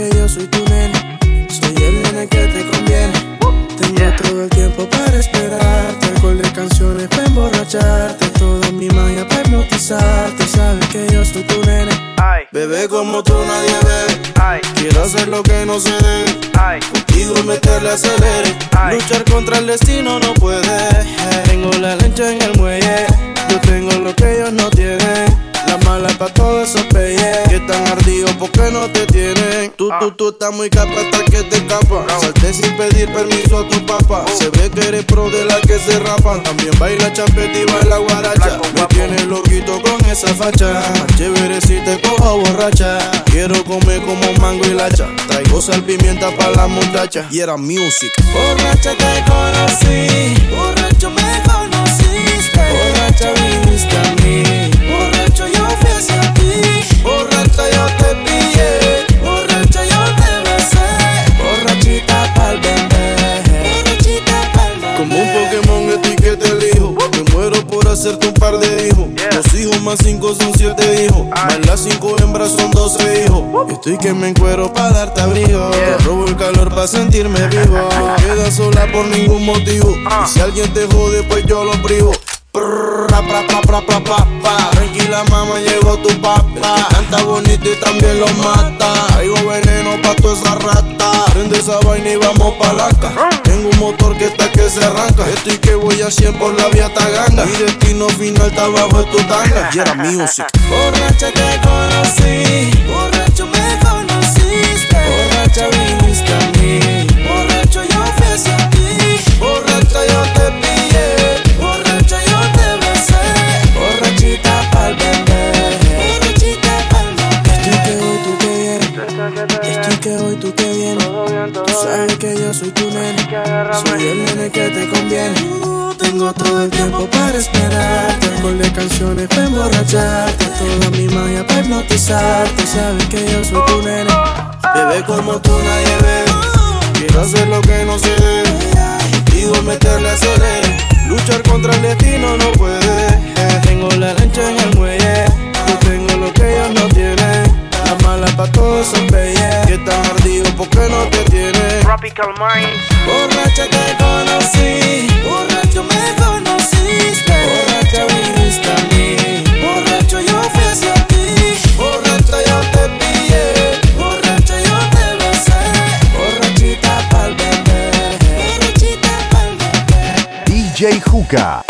Speaker 28: que yo soy tu nene. Soy el nene que te conviene. Tengo todo el tiempo para esperarte. Alcohol de canciones para emborracharte. Toda mi magia para hipnotizarte. Sabes que yo soy tu nene. Bebé como tú nadie ve. Quiero hacer lo que no se debe. Contigo meterle acelere. Luchar contra el destino no puede. Tengo la lancha en el muelle. Yo tengo lo que ellos no tienen. La mala pa' todos esos peyes Que están ardidos porque no te tienen Tú, tú, tú estás muy capa hasta que te escapa Salté sin pedir permiso a tu papá. Se ve que eres pro de la que se rapan. También baila champeta y baila guaracha. Me tienes loquito con esa facha. Chévere si te cojo borracha. Quiero comer como mango y lacha. Traigo sal pimienta pa' la muchacha. Y era music. Borracha te conocí. Borracho me conociste hacerte un par de hijos. Dos hijos más cinco son siete hijos. Más las cinco hembras son doce hijos. Estoy que me encuero para darte abrigo. Te robo el calor para sentirme vivo. No quedas sola por ningún motivo. Y si alguien te jode pues yo lo privo pra, pra, pra, pra. Tranquila mamá, llegó tu papá. Canta bonito y también lo mata. Traigo veneno pa' toda esa rata. Prende esa vaina y vamos pa' laca Tengo un motor que está que se arranca. Estoy que voy a 100 por la vía Taganga Mi destino final está abajo de tu tanga. Y era music Borracha te conocí. Borracho como tú nadie ve. Quiero hacer lo que no se debe Contigo meterle acelere Luchar contra el destino no puede. Tengo la lancha en el muelle. Yo tengo lo que ellos no tienen. La mala pa' todos esos peyes Que están ardidos porque no te tienen
Speaker 1: Tropical Minds.
Speaker 12: DJ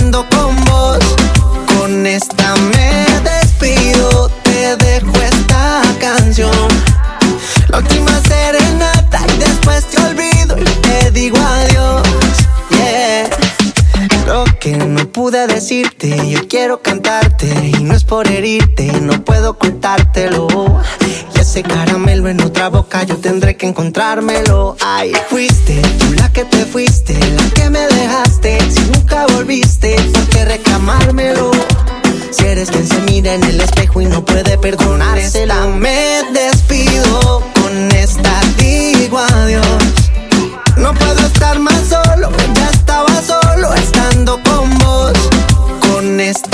Speaker 10: estando con vos. Con esta me despido, te dejo esta canción. La última serenata y después te olvido y te digo adiós. Que no pude decirte, yo quiero cantarte y no es por herirte, no puedo ocultártelo. Y ese caramelo en otra boca yo tendré que encontrármelo. Ay, fuiste tú la que te fuiste, la que me dejaste. Si nunca volviste, ¿por qué reclamármelo? Si eres quien se mira en el espejo y no puede perdonársela, me despido. Con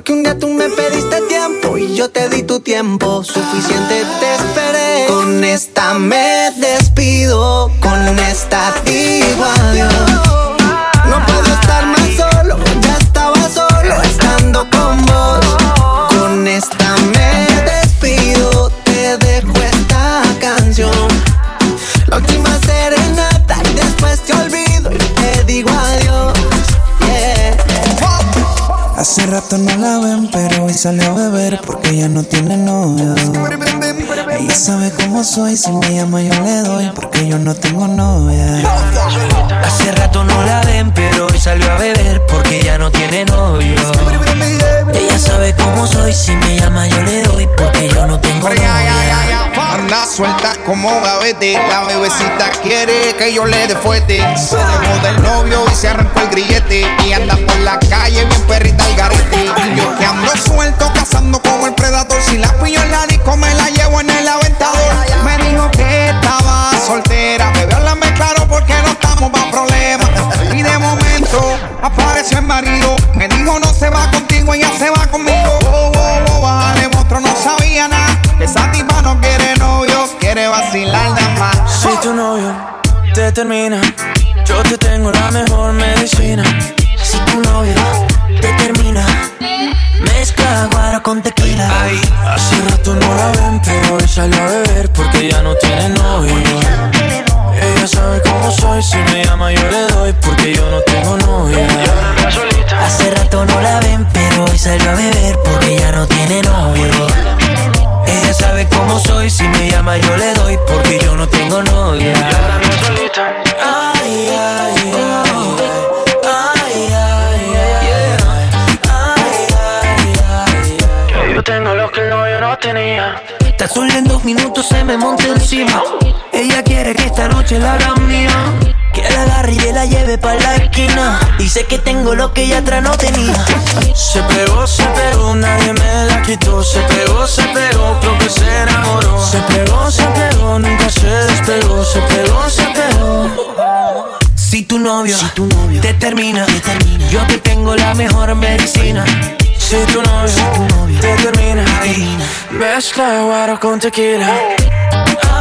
Speaker 10: Porque un día tú me pediste tiempo y yo te di tu tiempo, suficiente te esperé. Con esta me despido, con esta digo adiós.
Speaker 29: Rato no la ven, pero hoy salió a beber porque ella no tiene novio. Ella sabe cómo soy, si me llama yo le doy porque yo no tengo novia.
Speaker 3: Hace rato no la ven, pero hoy salió a beber porque ya no tiene novio. Ella sabe cómo soy, si me llama yo le doy porque yo no tengo novia.
Speaker 6: Anda suelta como gavete, la bebecita quiere que yo le dé fuerte. Se dejó del novio y se arrancó el grillete. Y anda por la calle bien perrita el garete. Yo que ando suelto, cazando como el predador. Si la pillo en la disco, me la llevo en el aventador. Me dijo que estaba soltera, bebé, háblame claro porque no estamos pa' problemas. Y de momento apareció el marido. Me dijo no se va contigo, ella se va conmigo. Vacilar nada más.
Speaker 30: Si tu novio te termina, yo te tengo la mejor medicina.
Speaker 3: Si tu novio te termina, mezcla guaro con tequila.
Speaker 30: Ay, hace rato no la ven, pero hoy salió a beber porque ya no tiene novio.
Speaker 31: Dice que tengo lo que ella atrás no tenía.
Speaker 32: Se pegó, se pegó, nadie me la quitó. Se pegó, se pegó, creo que se enamoró. Se pegó, se pegó, nunca se despegó. Se pegó, se pegó.
Speaker 31: Si tu novio, te, termina, te termina, yo te tengo la mejor medicina.
Speaker 32: Si tu novio, si tu novio te termina, termina. mezcla guaro con tequila.
Speaker 27: Ah,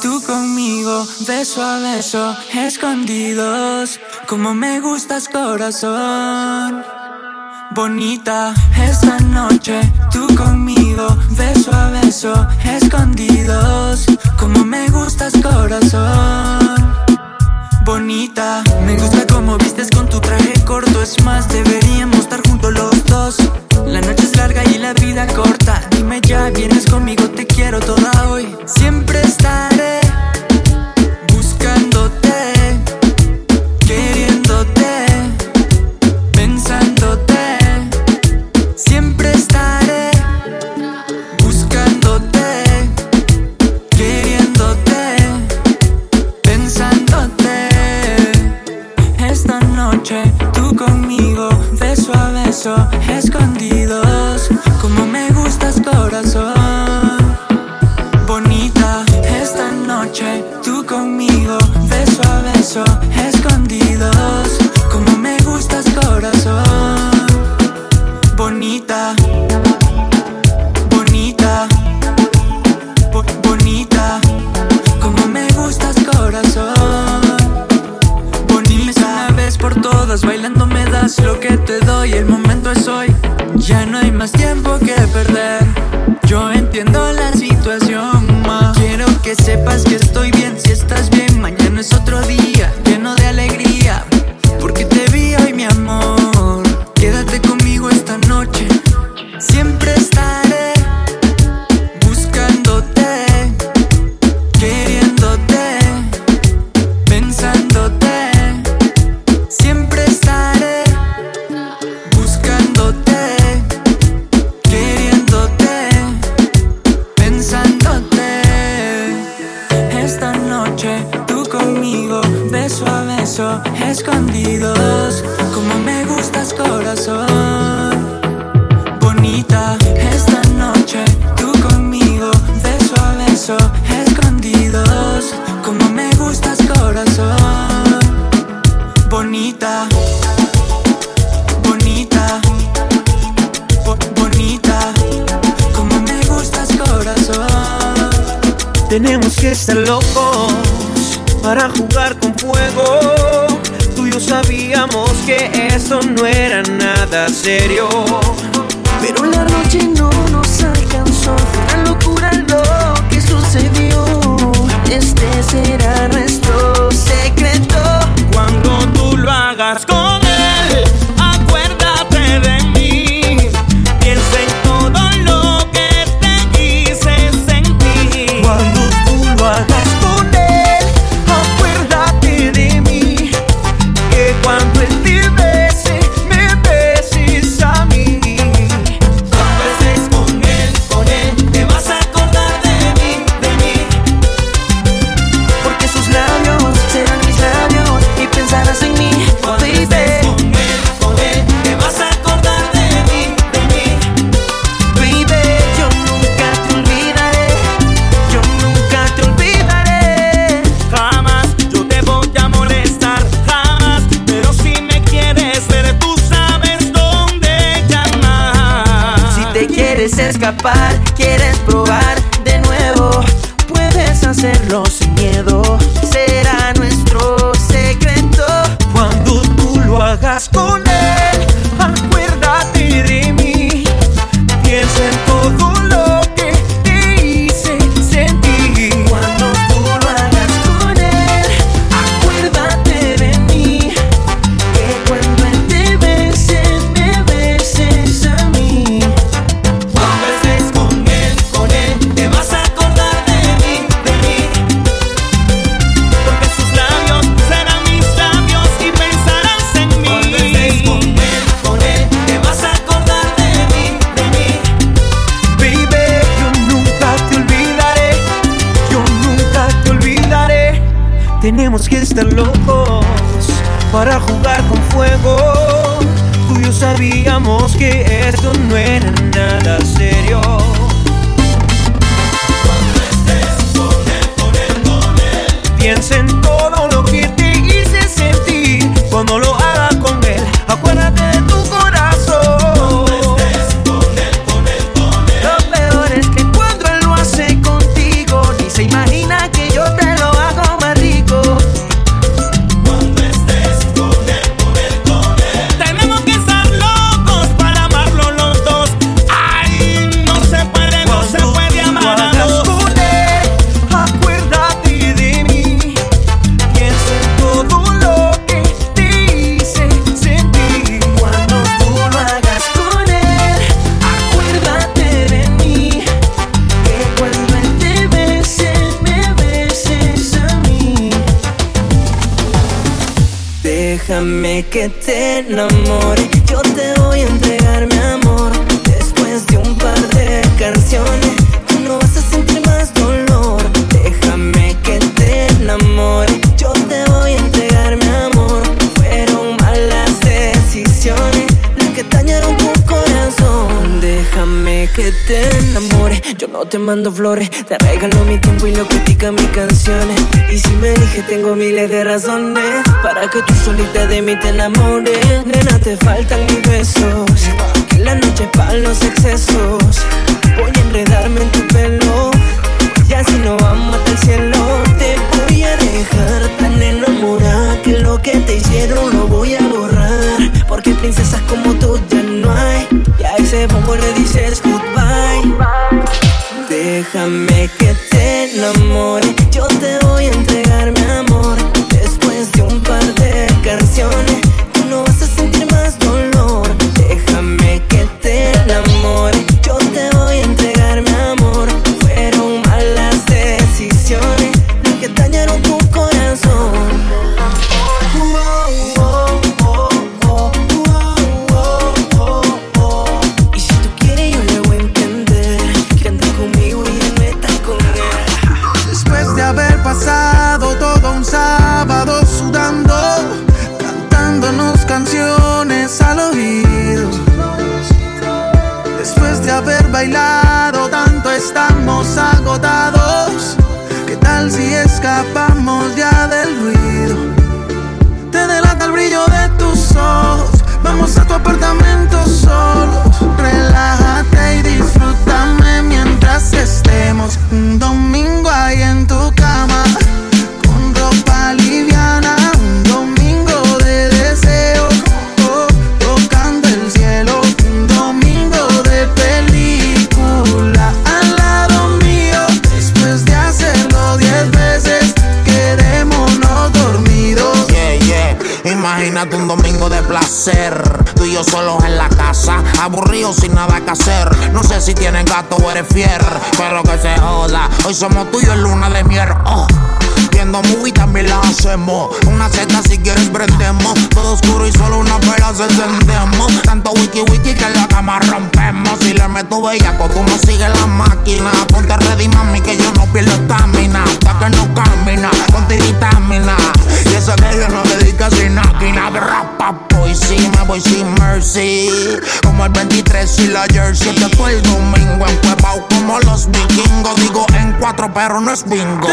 Speaker 27: tú conmigo, beso a beso, escondidos. Como me gustas, corazón. Bonita, esta noche, tú conmigo, beso a beso, escondidos. Como me gustas, corazón. Bonita, me gusta como vistes con tu traje corto, es más, deberíamos estar juntos los la noche es larga y la vida corta. Dime ya, vienes conmigo, te quiero toda hoy. Siempre estás. 있어.
Speaker 19: Tenemos que estar locos para jugar con fuego. Tú y yo sabíamos que esto no era nada serio.
Speaker 33: Pero la noche no nos alcanzó. Fue una locura lo que sucedió. Este será nuestro secreto.
Speaker 19: Cuando tú lo hagas con
Speaker 33: mando flores. Te regalo mi tiempo y lo critican mis canciones. Y si me dije, tengo miles de razones para que tú solita de mí te enamores. Nena, te faltan mis besos. Que la noche es para los excesos. Voy a enredarme en tu pelo. Y así no vamos hasta el cielo. Te voy a dejar tan enamorada que lo que te hicieron lo voy a borrar. Porque princesas como tú ya no hay. Y a ese bombo le dices goodbye. Déjame que te enamore, yo te voy a
Speaker 34: entregarme somos tuyos en luna de miel. Oh. Viendo movie también la hacemos. Una seta si quieres prendemos. Todo oscuro y solo una vela encendemos. Tanto wiki wiki que en la cama rompemos. Si le meto bellaco no es bingo.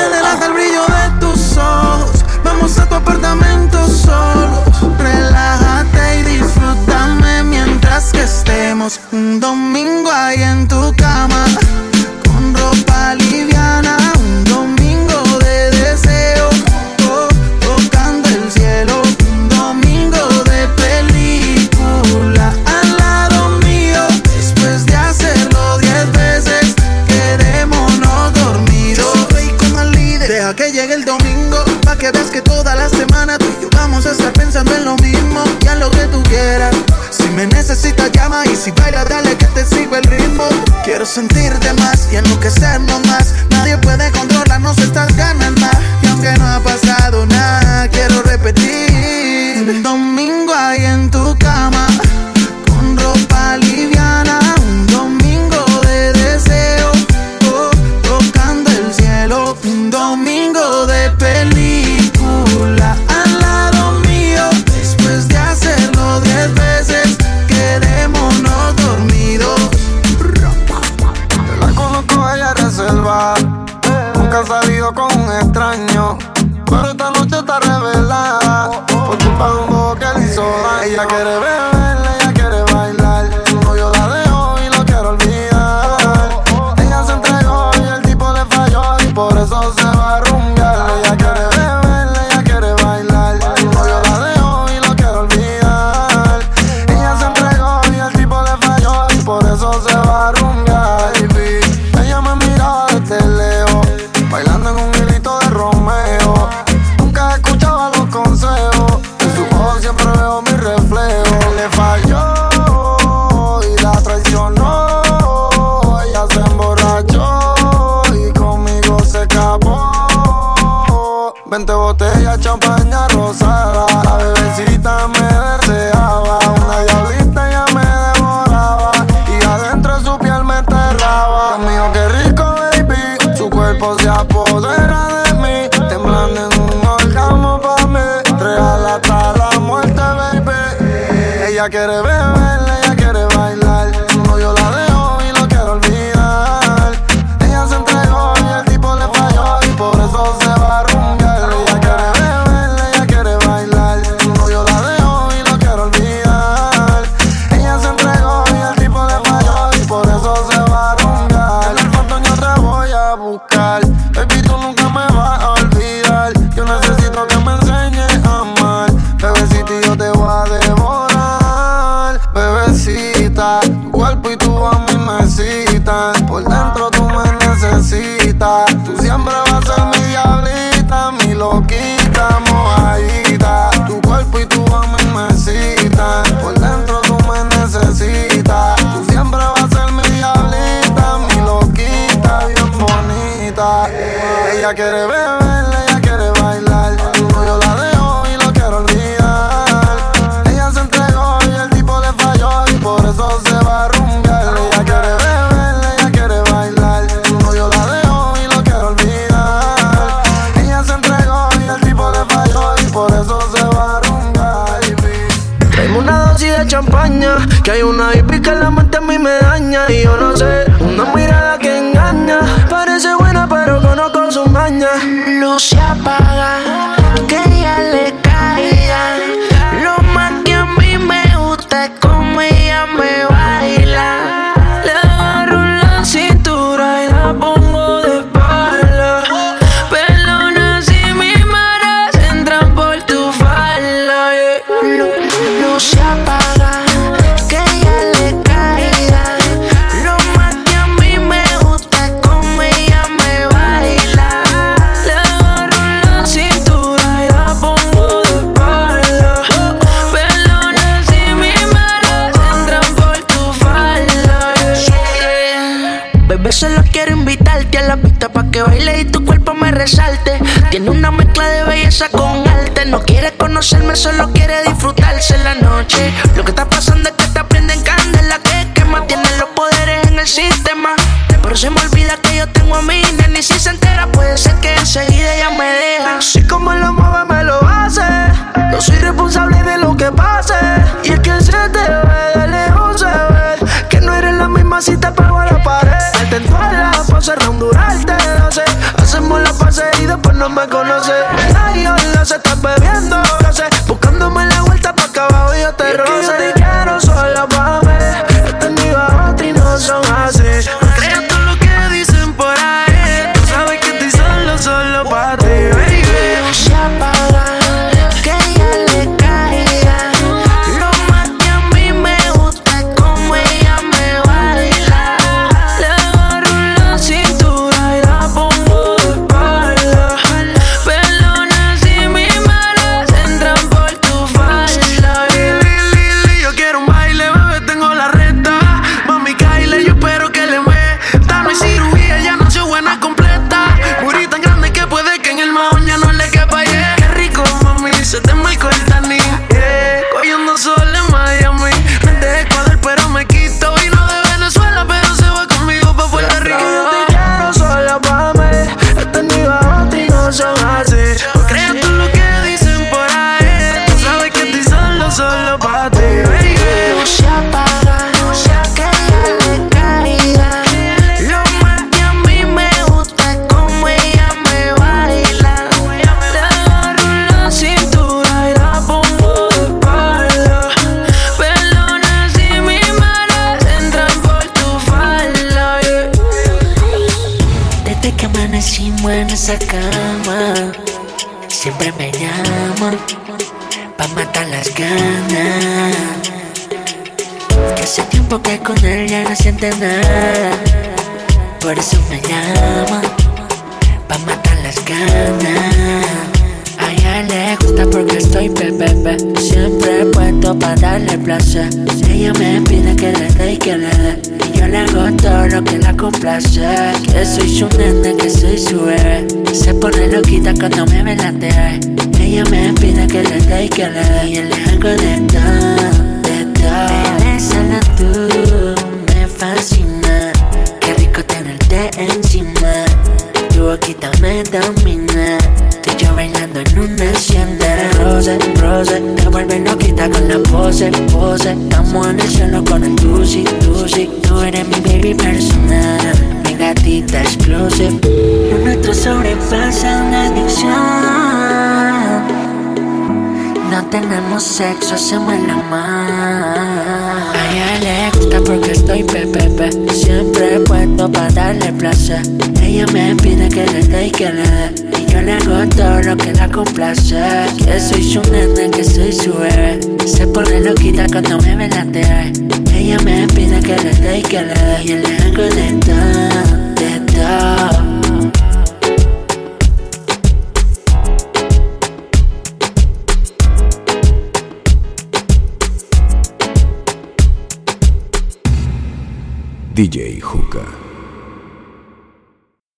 Speaker 35: no
Speaker 5: me
Speaker 12: conoce. Ay, hola, se está bebiendo. tener. Por
Speaker 3: eso me llama, pa' matar las ganas. A ella le gusta porque estoy bebé, siempre puesto pa darle placer. Ella me pide que le dé y que le dé, y yo le hago todo lo que la complace. Que soy su nene, que soy su bebé, se pone loquita cuando me ve la Ella me pide que le dé y que le dé. Sexo, hacemos el amor. A ella le gusta porque estoy pepepe. Siempre puesto para darle placer. Ella me pide que le dé y que le dé. Y yo le hago todo lo que la complace. Que soy su nene, que soy su bebé. Se pone loquita cuando me ve la TV. Ella me pide que le dé y que le dé. Y yo le hago de todo, de todo.